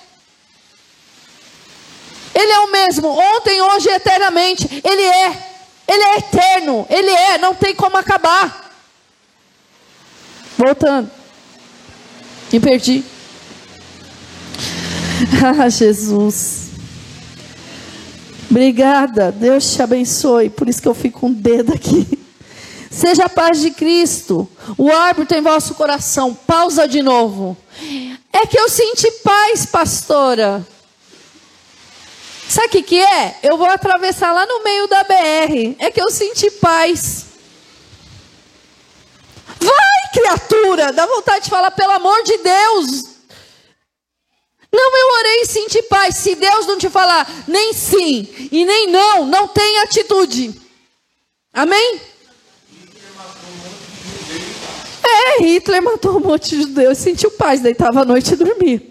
S1: Ele é o mesmo, ontem, hoje e eternamente. Ele é. Ele é eterno, ele é, não tem como acabar. Voltando. Me perdi. Ah, Jesus. Obrigada. Deus te abençoe. Por isso que eu fico com um dedo aqui. Seja a paz de Cristo. O árbitro em vosso coração. Pausa de novo. É que eu senti paz, pastora. Sabe o que, que é? Eu vou atravessar lá no meio da BR. É que eu senti paz. Vai, criatura! Dá vontade de falar, pelo amor de Deus. Não, eu orei e senti paz. Se Deus não te falar nem sim e nem não, não tem atitude. Amém? É, Hitler matou um monte de judeus, sentiu paz, deitava à noite e dormia.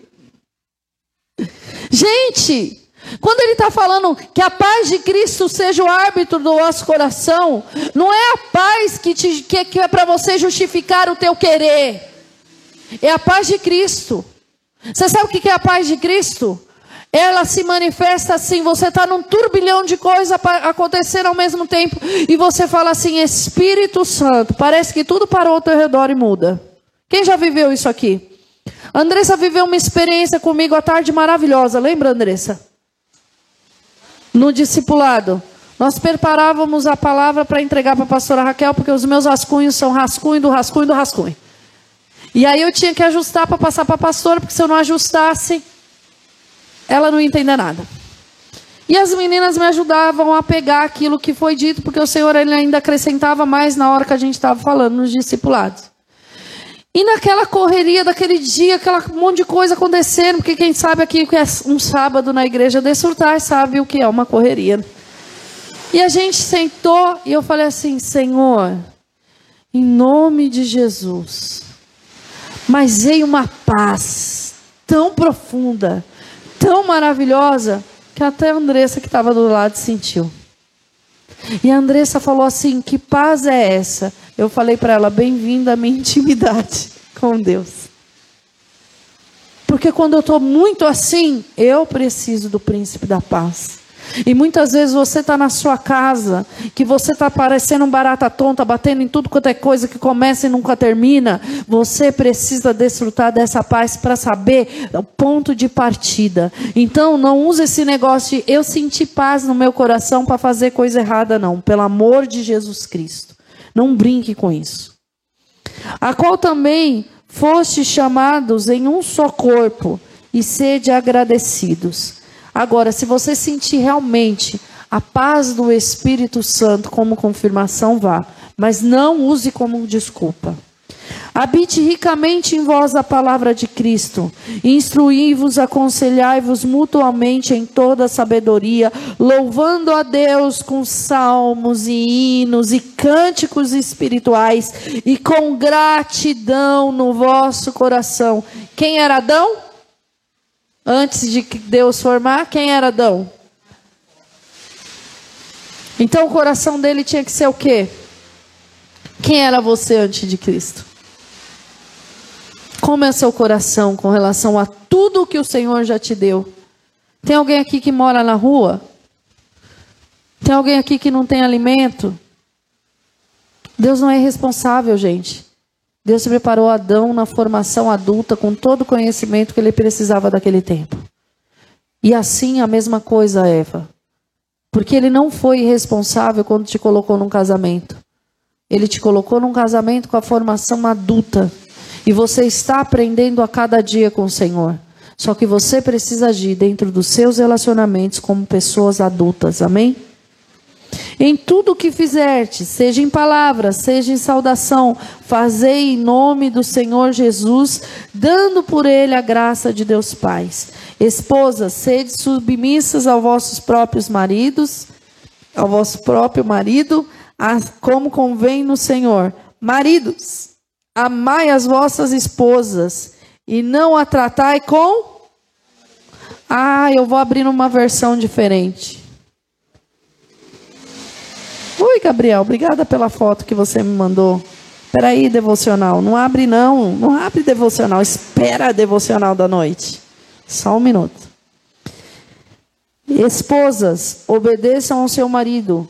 S1: Gente, quando ele está falando que a paz de Cristo seja o árbitro do nosso coração, não é a paz que, te, que, que é para você justificar o teu querer, é a paz de Cristo. Você sabe o que é a paz de Cristo? Ela se manifesta assim: você está num turbilhão de coisas acontecendo ao mesmo tempo, e você fala assim: Espírito Santo, parece que tudo parou ao teu redor e muda. Quem já viveu isso aqui? Andressa viveu uma experiência comigo à tarde maravilhosa, lembra, Andressa? No discipulado. Nós preparávamos a palavra para entregar para a pastora Raquel, porque os meus rascunhos são rascunho do rascunho do rascunho. E aí eu tinha que ajustar para passar para a pastora, porque se eu não ajustasse, ela não entender nada. E as meninas me ajudavam a pegar aquilo que foi dito, porque o Senhor ele ainda acrescentava mais na hora que a gente estava falando nos discipulados. E naquela correria daquele dia, aquela monte de coisa acontecendo, porque quem sabe aqui que é um sábado na igreja de surtar sabe o que é uma correria. E a gente sentou e eu falei assim: Senhor, em nome de Jesus, mas veio uma paz tão profunda, tão maravilhosa, que até a Andressa que estava do lado sentiu. E a Andressa falou assim: Que paz é essa? Eu falei para ela: Bem-vinda à minha intimidade com Deus. Porque quando eu estou muito assim, eu preciso do príncipe da paz. E muitas vezes você está na sua casa, que você está parecendo um barata tonta, batendo em tudo quanto é coisa que começa e nunca termina. Você precisa desfrutar dessa paz para saber o ponto de partida. Então não use esse negócio de eu senti paz no meu coração para fazer coisa errada, não. Pelo amor de Jesus Cristo. Não brinque com isso. A qual também foste chamados em um só corpo, e sede agradecidos. Agora, se você sentir realmente a paz do Espírito Santo como confirmação, vá. Mas não use como desculpa. Habite ricamente em vós a palavra de Cristo. Instruí-vos, aconselhai-vos mutuamente em toda sabedoria, louvando a Deus com salmos e hinos e cânticos espirituais e com gratidão no vosso coração. Quem era Adão? Antes de Deus formar, quem era Adão? Então o coração dele tinha que ser o quê? Quem era você antes de Cristo? Como é seu coração com relação a tudo que o Senhor já te deu? Tem alguém aqui que mora na rua? Tem alguém aqui que não tem alimento? Deus não é irresponsável, gente. Deus preparou Adão na formação adulta com todo o conhecimento que ele precisava daquele tempo. E assim a mesma coisa, Eva. Porque ele não foi irresponsável quando te colocou num casamento. Ele te colocou num casamento com a formação adulta e você está aprendendo a cada dia com o Senhor. Só que você precisa agir dentro dos seus relacionamentos como pessoas adultas. Amém? Em tudo o que fizerte, seja em palavra, seja em saudação, fazei em nome do Senhor Jesus, dando por ele a graça de Deus Pai. Esposas, sede submissas aos vossos próprios maridos, ao vosso próprio marido, como convém no Senhor. Maridos, Amai as vossas esposas e não a tratai com. Ah, eu vou abrir uma versão diferente. Oi, Gabriel, obrigada pela foto que você me mandou. Espera aí, devocional. Não abre não, não abre devocional. Espera a devocional da noite. Só um minuto. Esposas, obedeçam ao seu marido,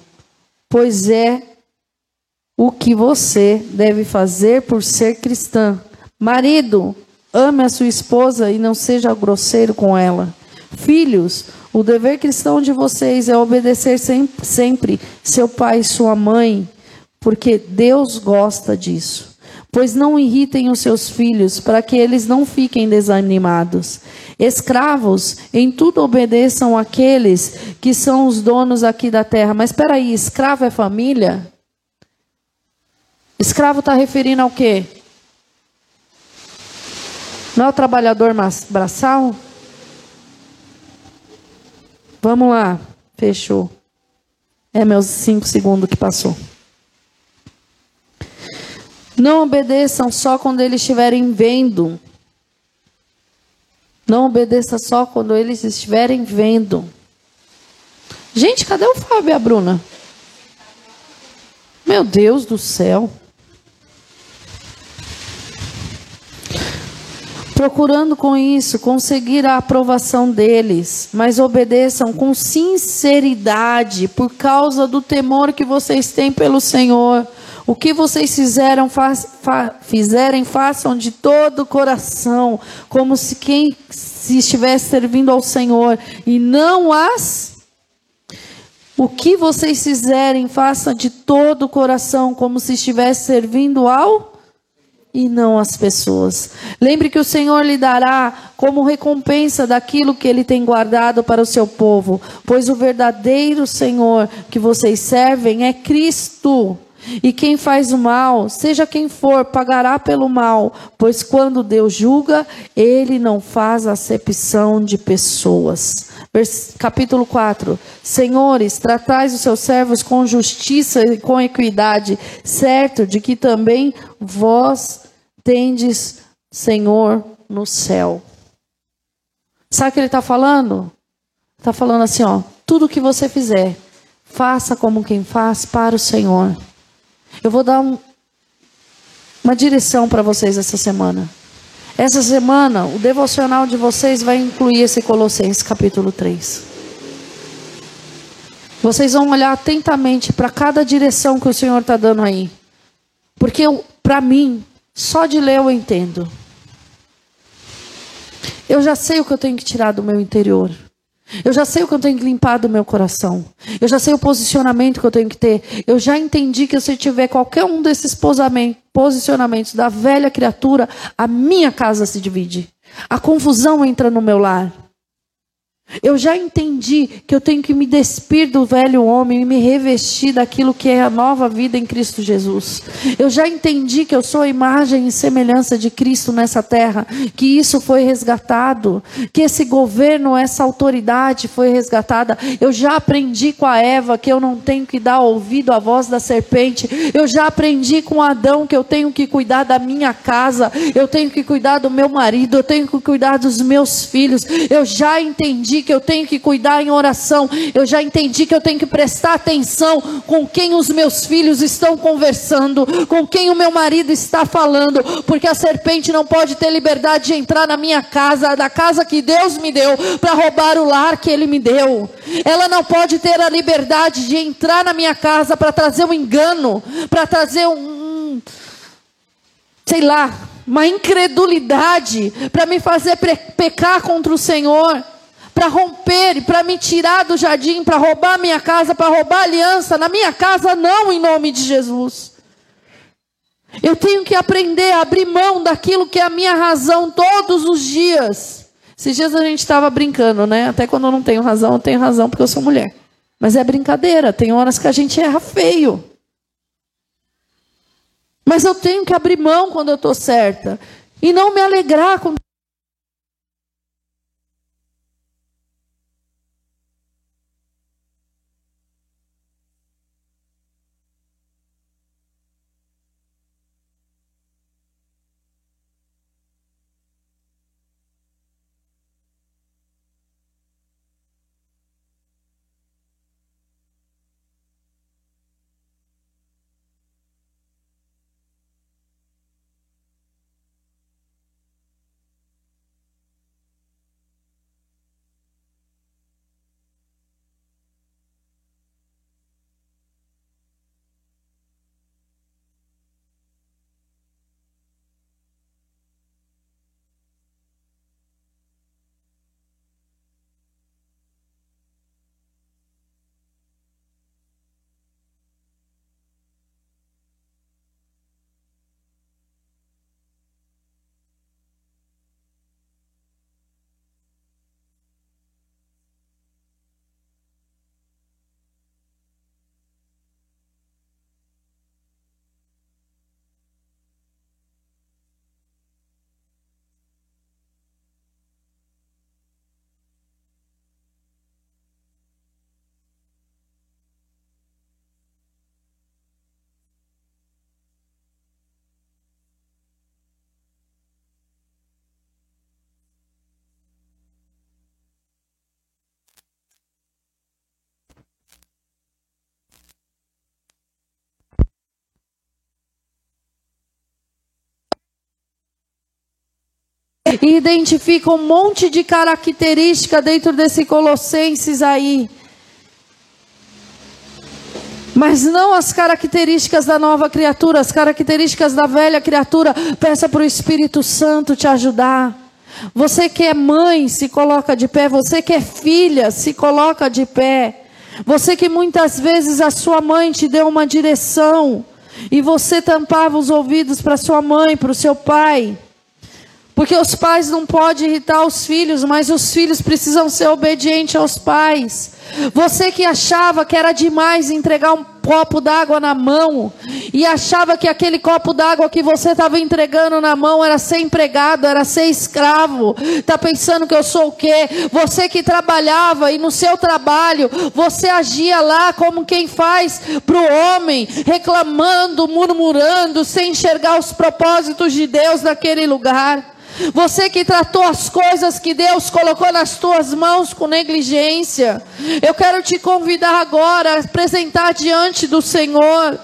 S1: pois é o que você deve fazer por ser cristã. Marido, ame a sua esposa e não seja grosseiro com ela. Filhos, o dever cristão de vocês é obedecer sempre seu pai e sua mãe, porque Deus gosta disso. Pois não irritem os seus filhos, para que eles não fiquem desanimados. Escravos, em tudo obedeçam aqueles que são os donos aqui da terra. Mas espera aí, escravo é família? Escravo está referindo ao quê? Não é o trabalhador braçal? Vamos lá. Fechou. É meus cinco segundos que passou. Não obedeçam só quando eles estiverem vendo. Não obedeça só quando eles estiverem vendo. Gente, cadê o Fábio e a Bruna? Meu Deus do céu. Procurando com isso conseguir a aprovação deles, mas obedeçam com sinceridade, por causa do temor que vocês têm pelo Senhor. O que vocês fizeram, faz, fa, fizerem, façam de todo o coração, como se quem se estivesse servindo ao Senhor, e não as. O que vocês fizerem, façam de todo o coração, como se estivesse servindo ao e não as pessoas. Lembre que o Senhor lhe dará como recompensa daquilo que ele tem guardado para o seu povo, pois o verdadeiro Senhor que vocês servem é Cristo. E quem faz o mal, seja quem for, pagará pelo mal, pois quando Deus julga, ele não faz acepção de pessoas. Vers, capítulo 4. Senhores, tratais os seus servos com justiça e com equidade, certo de que também vós tendes Senhor no céu. Sabe o que ele está falando? Está falando assim, ó, tudo que você fizer, faça como quem faz para o Senhor. Eu vou dar um, uma direção para vocês essa semana. Essa semana, o devocional de vocês vai incluir esse Colossenses capítulo 3. Vocês vão olhar atentamente para cada direção que o Senhor está dando aí. Porque para mim, só de ler eu entendo. Eu já sei o que eu tenho que tirar do meu interior. Eu já sei o que eu tenho que limpar do meu coração. Eu já sei o posicionamento que eu tenho que ter. Eu já entendi que se eu tiver qualquer um desses posicionamentos da velha criatura, a minha casa se divide. A confusão entra no meu lar. Eu já entendi que eu tenho que me despir do velho homem e me revestir daquilo que é a nova vida em Cristo Jesus. Eu já entendi que eu sou a imagem e semelhança de Cristo nessa terra, que isso foi resgatado, que esse governo, essa autoridade foi resgatada. Eu já aprendi com a Eva que eu não tenho que dar ouvido à voz da serpente. Eu já aprendi com Adão que eu tenho que cuidar da minha casa, eu tenho que cuidar do meu marido, eu tenho que cuidar dos meus filhos. Eu já entendi entendi que eu tenho que cuidar em oração, eu já entendi que eu tenho que prestar atenção com quem os meus filhos estão conversando, com quem o meu marido está falando, porque a serpente não pode ter liberdade de entrar na minha casa, da casa que Deus me deu, para roubar o lar que Ele me deu. Ela não pode ter a liberdade de entrar na minha casa para trazer um engano, para trazer um, sei lá, uma incredulidade para me fazer pecar contra o Senhor para romper, para me tirar do jardim, para roubar minha casa, para roubar aliança. Na minha casa, não, em nome de Jesus. Eu tenho que aprender a abrir mão daquilo que é a minha razão todos os dias. Esses dias a gente estava brincando, né? Até quando eu não tenho razão, eu tenho razão porque eu sou mulher. Mas é brincadeira, tem horas que a gente erra feio. Mas eu tenho que abrir mão quando eu estou certa. E não me alegrar com e identifica um monte de característica dentro desse Colossenses aí. Mas não as características da nova criatura, as características da velha criatura. Peça para o Espírito Santo te ajudar. Você que é mãe, se coloca de pé. Você que é filha, se coloca de pé. Você que muitas vezes a sua mãe te deu uma direção e você tampava os ouvidos para sua mãe, para o seu pai. Porque os pais não podem irritar os filhos, mas os filhos precisam ser obedientes aos pais. Você que achava que era demais entregar um copo d'água na mão e achava que aquele copo d'água que você estava entregando na mão era ser empregado, era ser escravo. Tá pensando que eu sou o quê? Você que trabalhava e no seu trabalho você agia lá como quem faz para o homem, reclamando, murmurando, sem enxergar os propósitos de Deus naquele lugar. Você que tratou as coisas que Deus colocou nas tuas mãos com negligência. Eu quero te convidar agora a apresentar diante do Senhor.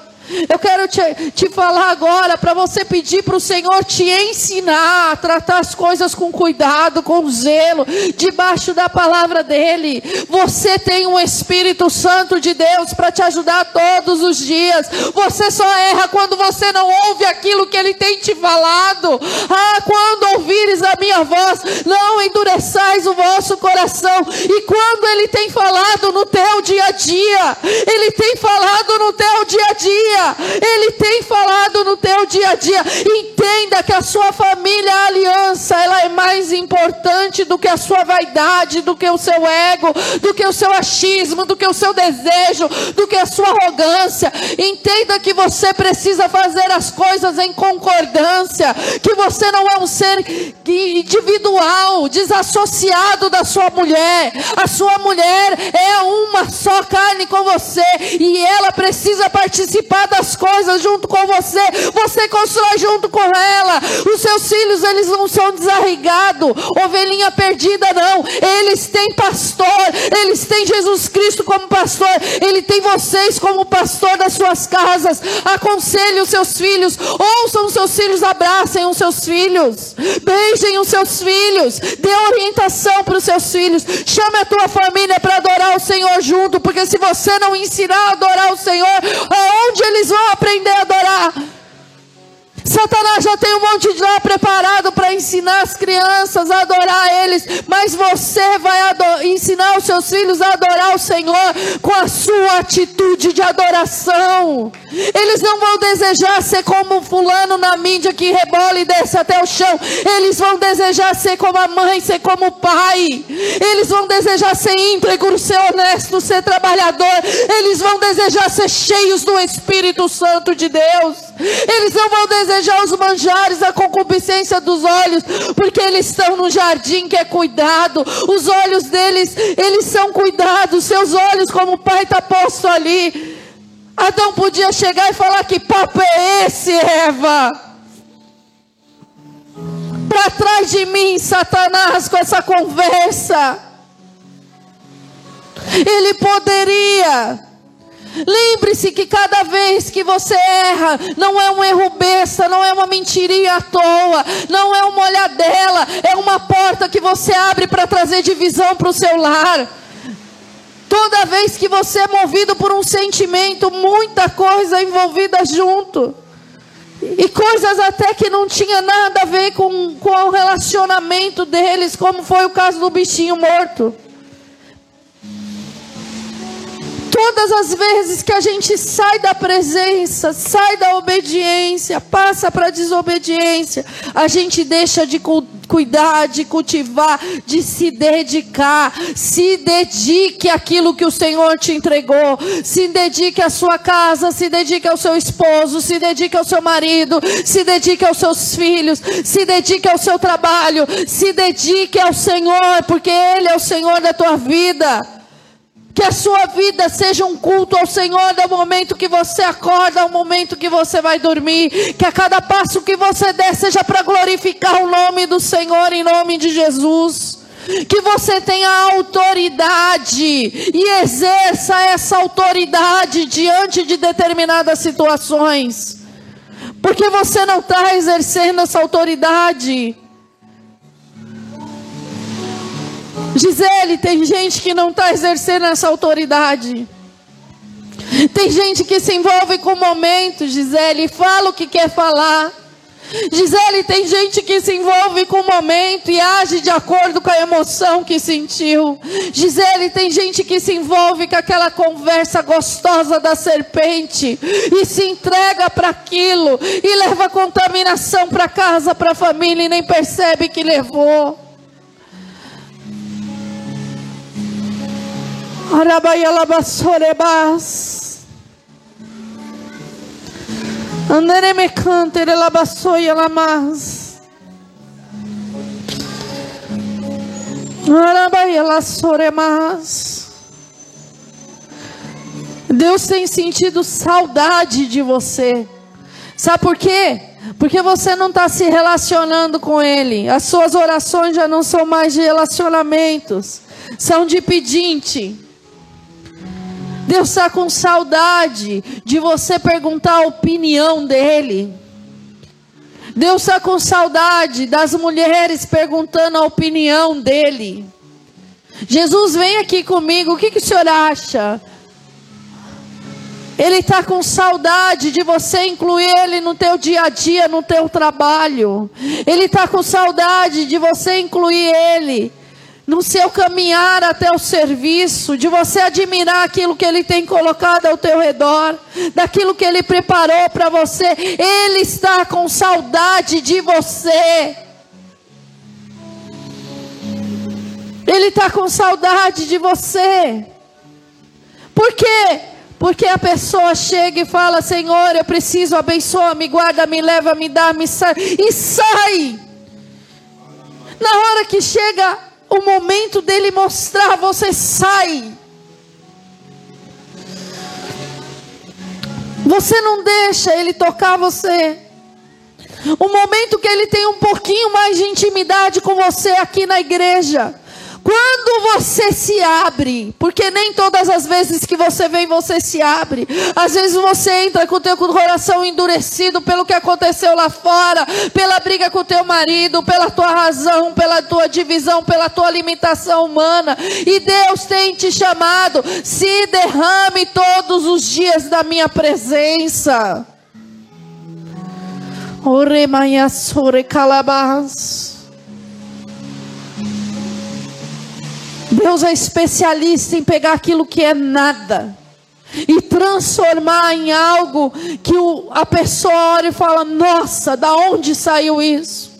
S1: Eu quero te, te falar agora para você pedir para o Senhor te ensinar a tratar as coisas com cuidado, com zelo, debaixo da palavra dEle. Você tem um Espírito Santo de Deus para te ajudar todos os dias. Você só erra quando você não ouve aquilo que Ele tem te falado. Ah, quando ouvires a minha voz, não endureçais o vosso coração. E quando Ele tem falado no teu dia a dia, Ele tem falado no teu dia a dia dia. Ele tem falado no teu dia a dia. Entenda que a sua família, a aliança, ela é mais importante do que a sua vaidade, do que o seu ego, do que o seu achismo, do que o seu desejo, do que a sua arrogância. Entenda que você precisa fazer as coisas em concordância, que você não é um ser individual, desassociado da sua mulher. A sua mulher é uma só carne com você e ela precisa participar das coisas junto com você. Você constrói junto com ela. Os seus filhos, eles não são desarraigados, ovelhinha perdida não. Eles têm pastor, eles têm Jesus Cristo como pastor. Ele tem vocês como pastor das suas casas. Aconselhe os seus filhos, ouçam os seus filhos, abracem os seus filhos, beijem os seus filhos, dê orientação para os seus filhos. Chame a tua família para adorar o Senhor junto, porque se você não ensinar a adorar o Senhor, aonde eles vão aprender a adorar? Satanás já tem um monte de lá preparado para ensinar as crianças a adorar eles, mas você vai ensinar os seus filhos a adorar o Senhor com a sua atitude de adoração. Eles não vão desejar ser como fulano na mídia que rebola e desce até o chão. Eles vão desejar ser como a mãe, ser como o pai. Eles vão desejar ser íntegro, ser honesto, ser trabalhador. Eles vão desejar ser cheios do Espírito Santo de Deus. Eles não vão desejar os manjares, a concupiscência dos olhos, porque eles estão no jardim que é cuidado. Os olhos deles, eles são cuidados. Seus olhos, como o pai está posto ali. Adão podia chegar e falar: Que papo é esse, Eva? Para trás de mim, Satanás, com essa conversa. Ele poderia. Lembre-se que cada vez que você erra, não é um erro besta, não é uma mentirinha à toa, não é uma olhadela, é uma porta que você abre para trazer divisão para o seu lar. Toda vez que você é movido por um sentimento, muita coisa envolvida junto. E coisas até que não tinha nada a ver com, com o relacionamento deles, como foi o caso do bichinho morto. Todas as vezes que a gente sai da presença, sai da obediência, passa para a desobediência, a gente deixa de cuidar, de cultivar, de se dedicar. Se dedique àquilo que o Senhor te entregou. Se dedique à sua casa, se dedique ao seu esposo, se dedique ao seu marido, se dedique aos seus filhos, se dedique ao seu trabalho, se dedique ao Senhor, porque Ele é o Senhor da tua vida. Que a sua vida seja um culto ao Senhor do momento que você acorda ao momento que você vai dormir. Que a cada passo que você der seja para glorificar o nome do Senhor em nome de Jesus. Que você tenha autoridade e exerça essa autoridade diante de determinadas situações. Porque você não está exercendo essa autoridade Gisele, tem gente que não está exercendo essa autoridade. Tem gente que se envolve com momentos, Gisele, e fala o que quer falar. Gisele, tem gente que se envolve com o momento e age de acordo com a emoção que sentiu. Gisele, tem gente que se envolve com aquela conversa gostosa da serpente e se entrega para aquilo e leva contaminação para casa, para a família e nem percebe que levou. Arabayalabassorebas. Andere me cantere labassoia lamas. Arabayalasoremas. Deus tem sentido saudade de você. Sabe por quê? Porque você não está se relacionando com Ele. As suas orações já não são mais de relacionamentos, são de pedinte. Deus está com saudade de você perguntar a opinião dele. Deus está com saudade das mulheres perguntando a opinião dele. Jesus, vem aqui comigo, o que, que o senhor acha? Ele está com saudade de você incluir ele no teu dia a dia, no teu trabalho. Ele está com saudade de você incluir ele no seu caminhar até o serviço, de você admirar aquilo que Ele tem colocado ao teu redor, daquilo que Ele preparou para você. Ele está com saudade de você. Ele está com saudade de você. Por quê? Porque a pessoa chega e fala: Senhor, eu preciso, abençoa, me guarda, me leva, me dá, me sai. E sai. Na hora que chega o momento dele mostrar, você sai. Você não deixa ele tocar você. O momento que ele tem um pouquinho mais de intimidade com você aqui na igreja. Quando você se abre, porque nem todas as vezes que você vem você se abre. Às vezes você entra com o teu coração endurecido pelo que aconteceu lá fora, pela briga com o teu marido, pela tua razão, pela tua divisão, pela tua limitação humana. E Deus tem te chamado, se derrame todos os dias da minha presença. Ore sore calabas. Deus é especialista em pegar aquilo que é nada e transformar em algo que o, a pessoa olha e fala: Nossa, da onde saiu isso?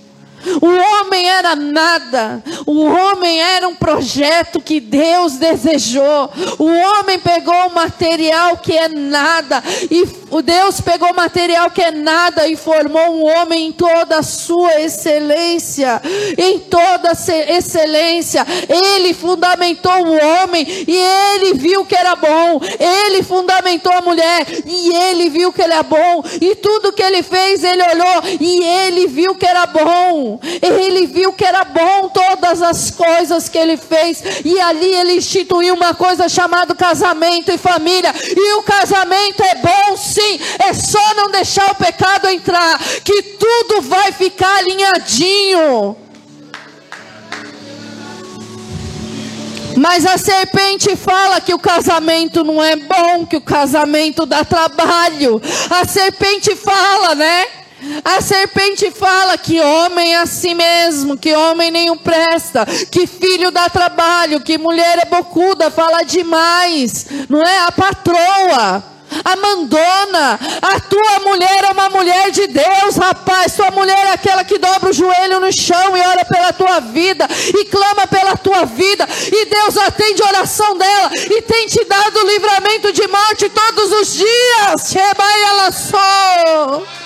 S1: O homem era nada. O homem era um projeto que Deus desejou. O homem pegou o material que é nada e o Deus pegou material que é nada e formou um homem em toda a sua excelência, em toda a excelência. Ele fundamentou o homem e ele viu que era bom. Ele fundamentou a mulher e ele viu que ele é bom. E tudo que ele fez, ele olhou e ele viu que era bom. Ele viu que era bom todas as coisas que ele fez. E ali ele instituiu uma coisa chamada casamento e família. E o casamento é bom sim. É só não deixar o pecado entrar. Que tudo vai ficar alinhadinho. Mas a serpente fala que o casamento não é bom, que o casamento dá trabalho. A serpente fala, né? A serpente fala que homem é assim mesmo, que homem nenhum presta, que filho dá trabalho, que mulher é bocuda, fala demais, não é? A patroa. A mandona, a tua mulher é uma mulher de Deus, rapaz. Tua mulher é aquela que dobra o joelho no chão e ora pela tua vida e clama pela tua vida, e Deus atende a oração dela e tem te dado livramento de morte todos os dias. Sheba ela só.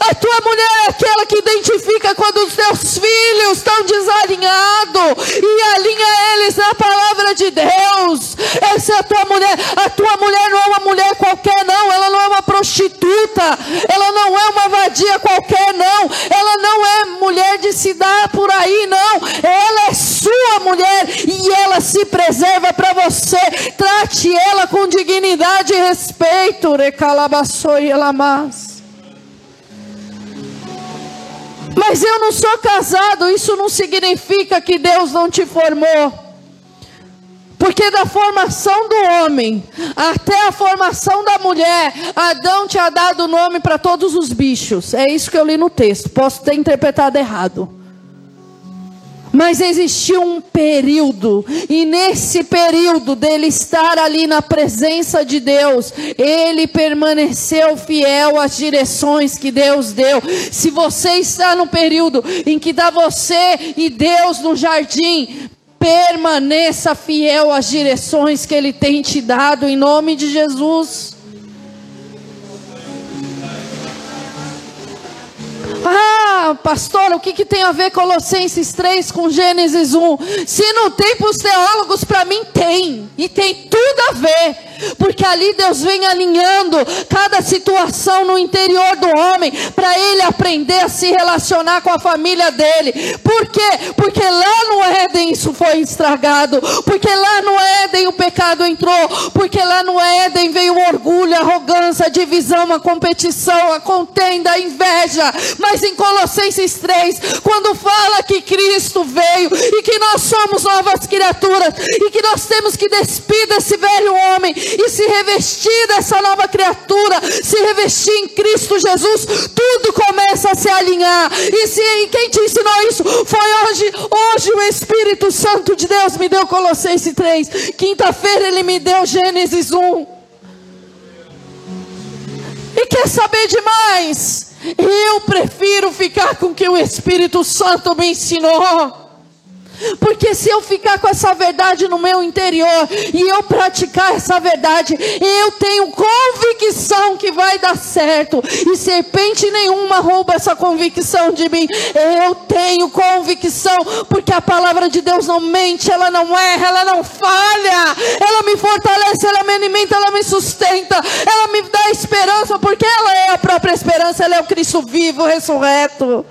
S1: A tua mulher é aquela que identifica quando os teus filhos estão desalinhados e alinha eles na palavra de Deus. Essa é a tua mulher. A tua mulher não é uma mulher qualquer, não. Ela não é uma prostituta. Ela não é uma vadia qualquer, não. Ela não é mulher de se dar por aí, não. Ela é sua mulher e ela se preserva para você. Trate ela com dignidade e respeito. Recalabaçou e ela mais. Mas eu não sou casado, isso não significa que Deus não te formou. Porque da formação do homem até a formação da mulher, Adão tinha dado nome para todos os bichos. É isso que eu li no texto. Posso ter interpretado errado. Mas existiu um período, e nesse período dele estar ali na presença de Deus, ele permaneceu fiel às direções que Deus deu. Se você está no período em que dá você e Deus no jardim, permaneça fiel às direções que ele tem te dado, em nome de Jesus. Ah, pastor, o que, que tem a ver Colossenses 3 com Gênesis 1? Se não tem para os teólogos, para mim tem. E tem tudo a ver. Porque ali Deus vem alinhando cada situação no interior do homem para ele aprender a se relacionar com a família dele. Por quê? Porque lá no Éden isso foi estragado. Porque lá no Éden o pecado entrou. Porque lá no Éden veio o orgulho, a arrogância, a divisão, a competição, a contenda, a inveja. Mas em Colossenses 3, quando fala que Cristo veio e que nós somos novas criaturas e que nós temos que despir desse velho homem e se revestir dessa nova criatura, se revestir em Cristo Jesus, tudo começa a se alinhar. E se e quem te ensinou isso foi hoje, hoje o Espírito Santo de Deus me deu Colossenses 3. Quinta-feira ele me deu Gênesis 1. E quer saber demais? Eu prefiro ficar com o que o Espírito Santo me ensinou. Porque se eu ficar com essa verdade no meu interior e eu praticar essa verdade, eu tenho convicção que vai dar certo. E serpente nenhuma rouba essa convicção de mim. Eu tenho convicção, porque a palavra de Deus não mente, ela não erra, ela não falha. Ela me fortalece, ela me alimenta, ela me sustenta, ela me dá esperança, porque ela é a própria esperança, ela é o Cristo vivo, ressurreto.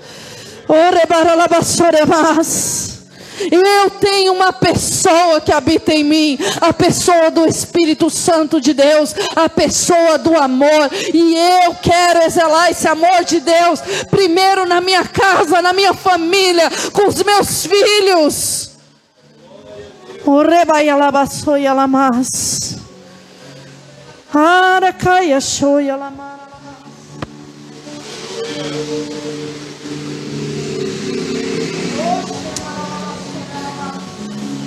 S1: Orebaralabasoremas. Eu tenho uma pessoa que habita em mim, a pessoa do Espírito Santo de Deus, a pessoa do amor, e eu quero exalar esse amor de Deus, primeiro na minha casa, na minha família, com os meus filhos. Aracaia lamar.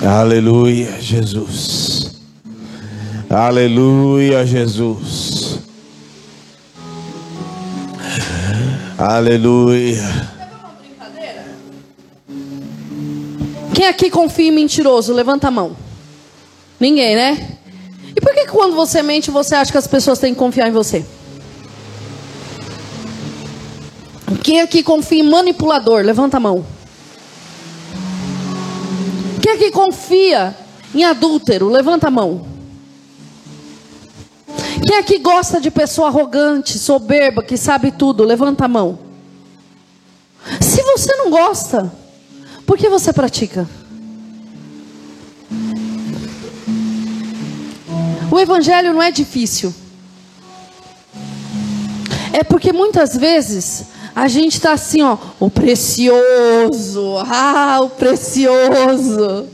S2: Aleluia, Jesus. Aleluia, Jesus. Aleluia.
S1: Quem aqui confia em mentiroso? Levanta a mão. Ninguém, né? E por que quando você mente você acha que as pessoas têm que confiar em você? Quem aqui confia em manipulador? Levanta a mão. Quem aqui confia em adúltero? Levanta a mão. Quem aqui gosta de pessoa arrogante, soberba, que sabe tudo? Levanta a mão. Se você não gosta, por que você pratica? O evangelho não é difícil. É porque muitas vezes a gente está assim, ó, o precioso, ah, o precioso.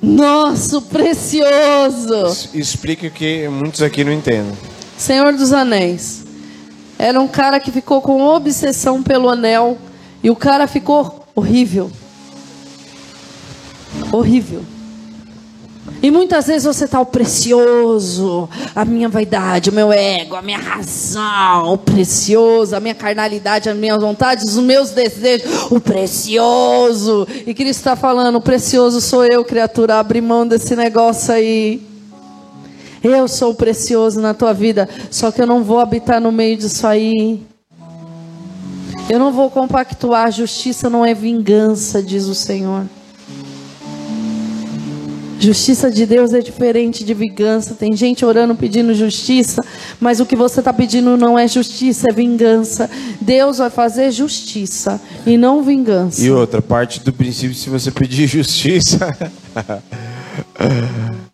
S1: Nosso precioso.
S2: Explique o que muitos aqui não entendem.
S1: Senhor dos Anéis. Era um cara que ficou com obsessão pelo anel. E o cara ficou horrível. Horrível. E muitas vezes você está o precioso, a minha vaidade, o meu ego, a minha razão, o precioso, a minha carnalidade, as minhas vontades, os meus desejos, o precioso. E Cristo está falando: o precioso sou eu, criatura, abre mão desse negócio aí. Eu sou o precioso na tua vida, só que eu não vou habitar no meio disso aí. Eu não vou compactuar, justiça não é vingança, diz o Senhor. Justiça de Deus é diferente de vingança. Tem gente orando pedindo justiça, mas o que você está pedindo não é justiça, é vingança. Deus vai fazer justiça e não vingança.
S2: E outra parte do princípio, se você pedir justiça.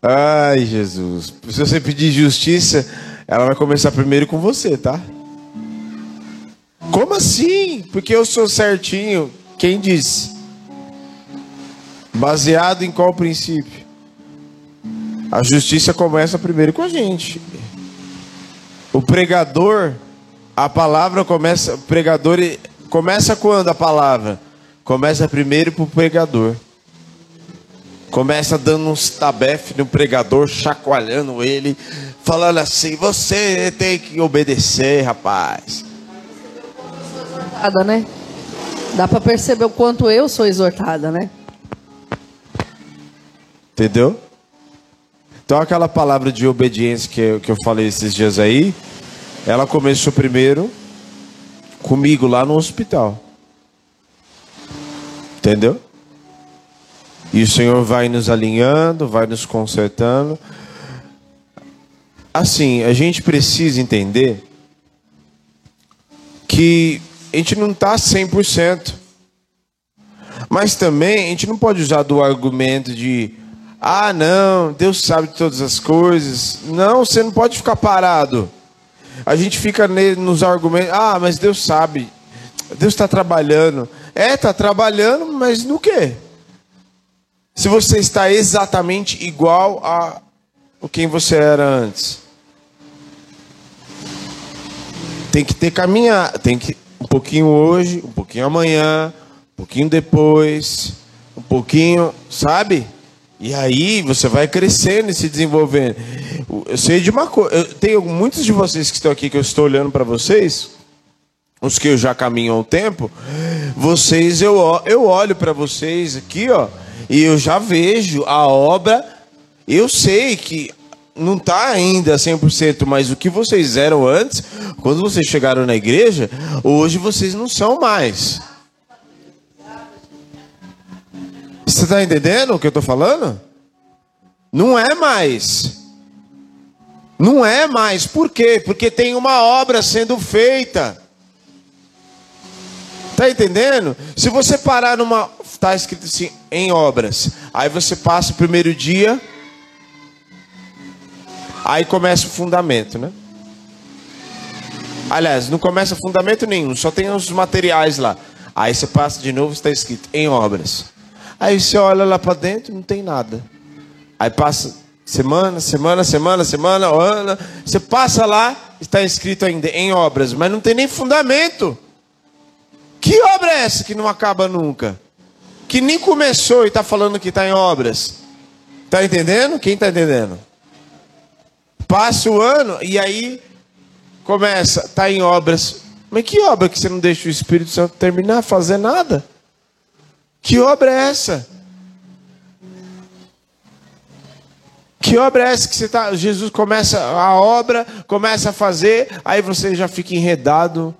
S2: Ai, Jesus. Se você pedir justiça, ela vai começar primeiro com você, tá? Como assim? Porque eu sou certinho. Quem disse? Baseado em qual princípio? A justiça começa primeiro com a gente. O pregador, a palavra começa, o pregador começa quando a palavra? Começa primeiro para o pregador. Começa dando uns tabef no pregador, chacoalhando ele, falando assim: você tem que obedecer, rapaz.
S1: Exortada, né? Dá para perceber o quanto eu sou exortada, né?
S2: Entendeu? Então aquela palavra de obediência que eu, que eu falei esses dias aí, ela começou primeiro comigo lá no hospital. Entendeu? E o Senhor vai nos alinhando, vai nos consertando. Assim, a gente precisa entender que a gente não está 100%. Mas também a gente não pode usar do argumento de ah, não, Deus sabe de todas as coisas. Não, você não pode ficar parado. A gente fica nos argumentos. Ah, mas Deus sabe. Deus está trabalhando. É, está trabalhando, mas no quê? Se você está exatamente igual a quem você era antes? Tem que ter caminhar, tem que um pouquinho hoje, um pouquinho amanhã, um pouquinho depois, um pouquinho, sabe? E aí você vai crescendo e se desenvolvendo. Eu sei de uma coisa, tenho muitos de vocês que estão aqui que eu estou olhando para vocês, os que eu já caminho há um tempo, vocês eu, eu olho para vocês aqui, ó, e eu já vejo a obra, eu sei que não está ainda 100%, mas o que vocês eram antes, quando vocês chegaram na igreja, hoje vocês não são mais. Você está entendendo o que eu estou falando? Não é mais. Não é mais. Por quê? Porque tem uma obra sendo feita. Está entendendo? Se você parar numa. Está escrito assim, em obras. Aí você passa o primeiro dia. Aí começa o fundamento, né? Aliás, não começa fundamento nenhum, só tem os materiais lá. Aí você passa de novo, está escrito em obras. Aí você olha lá para dentro, não tem nada. Aí passa semana, semana, semana, semana, ano. Você passa lá, está escrito ainda em obras, mas não tem nem fundamento. Que obra é essa que não acaba nunca? Que nem começou e está falando que está em obras. Está entendendo? Quem está entendendo? Passa o ano e aí começa, está em obras. Mas que obra que você não deixa o Espírito Santo terminar, fazer nada? Que obra é essa? Que obra é essa que você tá? Jesus começa a obra, começa a fazer, aí você já fica enredado,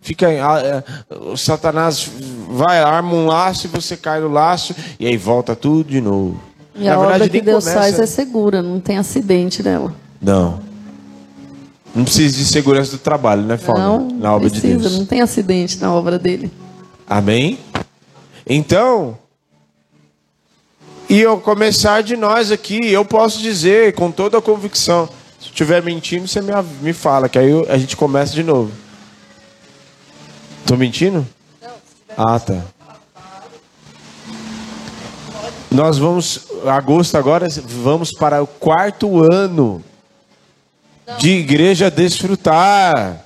S2: fica é, o Satanás vai arma um laço e você cai no laço e aí volta tudo de novo.
S1: E Na a verdade, obra que Deus começa... faz é segura, não tem acidente nela.
S2: Não. Não precisa de segurança do trabalho, né, Fábio?
S1: Não, na obra precisa, de Deus. não tem acidente na obra dele.
S2: Amém? Então, e ao começar de nós aqui, eu posso dizer com toda a convicção, se estiver mentindo, você me, me fala, que aí a gente começa de novo. Estou mentindo? Não, ah, tá. Nós vamos, agosto agora, vamos para o quarto ano de igreja desfrutar.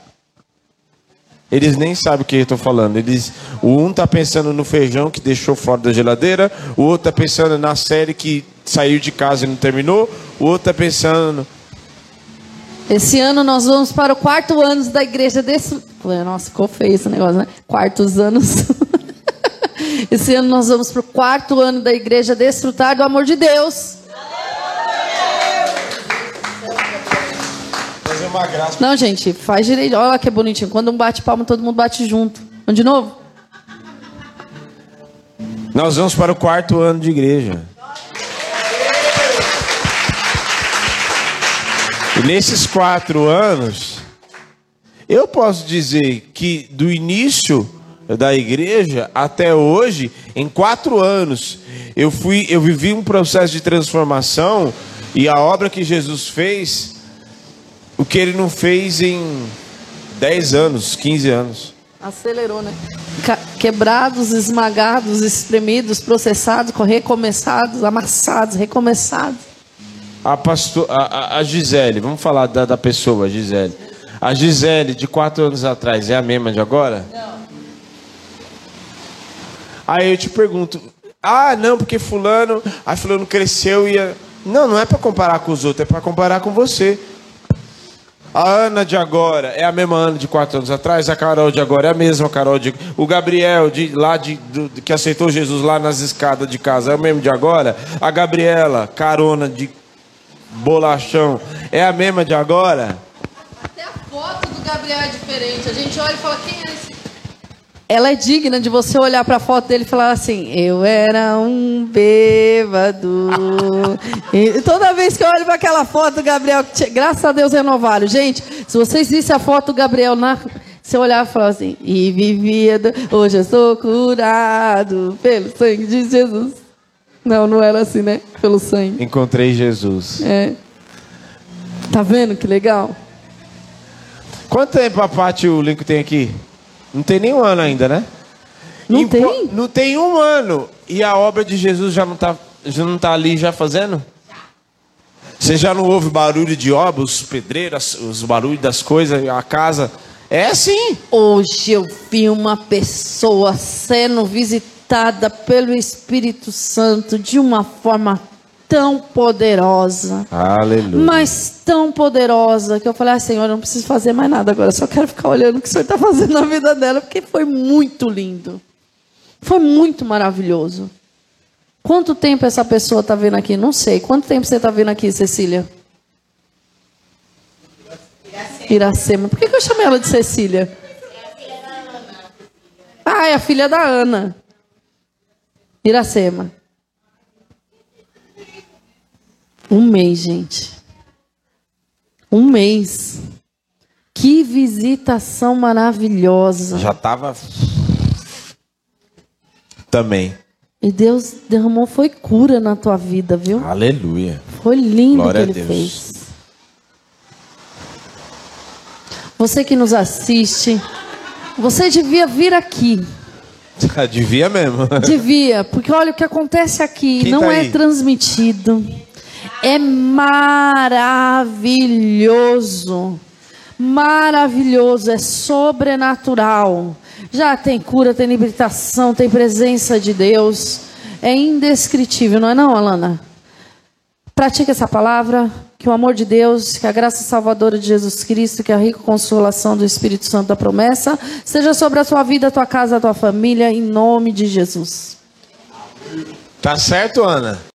S2: Eles nem sabem o que eu estou falando. Eles, o um está pensando no feijão que deixou fora da geladeira, o outro está pensando na série que saiu de casa e não terminou, o outro está pensando.
S1: Esse ano nós vamos para o quarto ano da igreja desse. Nossa, ficou feio esse negócio, né? Quartos anos. esse ano nós vamos para o quarto ano da igreja desfrutar do amor de Deus. Uma graça. Não, gente, faz direito. Olha lá que bonitinho. Quando um bate palma, todo mundo bate junto. Vamos de novo?
S2: Nós vamos para o quarto ano de igreja. E nesses quatro anos, eu posso dizer que do início da igreja até hoje, em quatro anos, eu fui, eu vivi um processo de transformação e a obra que Jesus fez o que ele não fez em 10 anos, 15 anos.
S1: Acelerou, né? Quebrados, esmagados, espremidos, processados, recomeçados, amassados, recomeçados.
S2: A, pastor, a, a Gisele, vamos falar da, da pessoa, a Gisele. A Gisele, de quatro anos atrás, é a mesma de agora? Não. Aí eu te pergunto, ah, não, porque fulano, aí fulano cresceu e... Não, não é para comparar com os outros, é para comparar com você. A Ana de agora é a mesma Ana de quatro anos atrás. A Carol de agora é a mesma Carol de. O Gabriel de lá de, do, que aceitou Jesus lá nas escadas de casa é o mesmo de agora. A Gabriela, carona de bolachão, é a mesma de agora.
S1: Até a foto do Gabriel é diferente. A gente olha e fala quem é esse ela é digna de você olhar para a foto dele e falar assim: Eu era um bêbado. e toda vez que eu olho para aquela foto do Gabriel, graças a Deus renovaram. Gente, se vocês vissem a foto do Gabriel na. Você olhar e falar assim: E vivia, hoje eu sou curado pelo sangue de Jesus. Não, não era assim, né? Pelo sangue.
S2: Encontrei Jesus.
S1: É. Tá vendo que legal?
S2: Quanto tempo a Paty e o Lincoln tem aqui? Não tem nem um ano ainda, né?
S1: Não tem?
S2: Não tem um ano. E a obra de Jesus já não está já não tá ali já fazendo? Você já não ouve barulho de obras, os pedreiros, os barulhos das coisas, a casa. É assim.
S1: Hoje eu vi uma pessoa sendo visitada pelo Espírito Santo de uma forma tão poderosa.
S2: Aleluia.
S1: Mas tão poderosa que eu falei, ah, Senhor, eu não preciso fazer mais nada agora, só quero ficar olhando o que o Senhor está fazendo na vida dela, porque foi muito lindo. Foi muito maravilhoso. Quanto tempo essa pessoa está vindo aqui? Não sei. Quanto tempo você está vindo aqui, Cecília? Iracema. Iracema. Por que, que eu chamei ela de Cecília? Ah, é a filha da Ana. Iracema. Um mês, gente. Um mês. Que visitação maravilhosa.
S2: Já estava. Também.
S1: E Deus derramou foi cura na tua vida, viu?
S2: Aleluia.
S1: Foi lindo o que ele fez. Você que nos assiste, você devia vir aqui.
S2: devia mesmo.
S1: Devia, porque olha o que acontece aqui
S2: Quem
S1: não
S2: tá
S1: é
S2: aí?
S1: transmitido. É maravilhoso. Maravilhoso, é sobrenatural. Já tem cura, tem libertação, tem presença de Deus. É indescritível, não é não, Alana? Pratique essa palavra, que o amor de Deus, que a graça salvadora de Jesus Cristo, que a rica consolação do Espírito Santo da promessa, seja sobre a tua vida, a tua casa, a tua família, em nome de Jesus.
S2: Tá certo, Ana?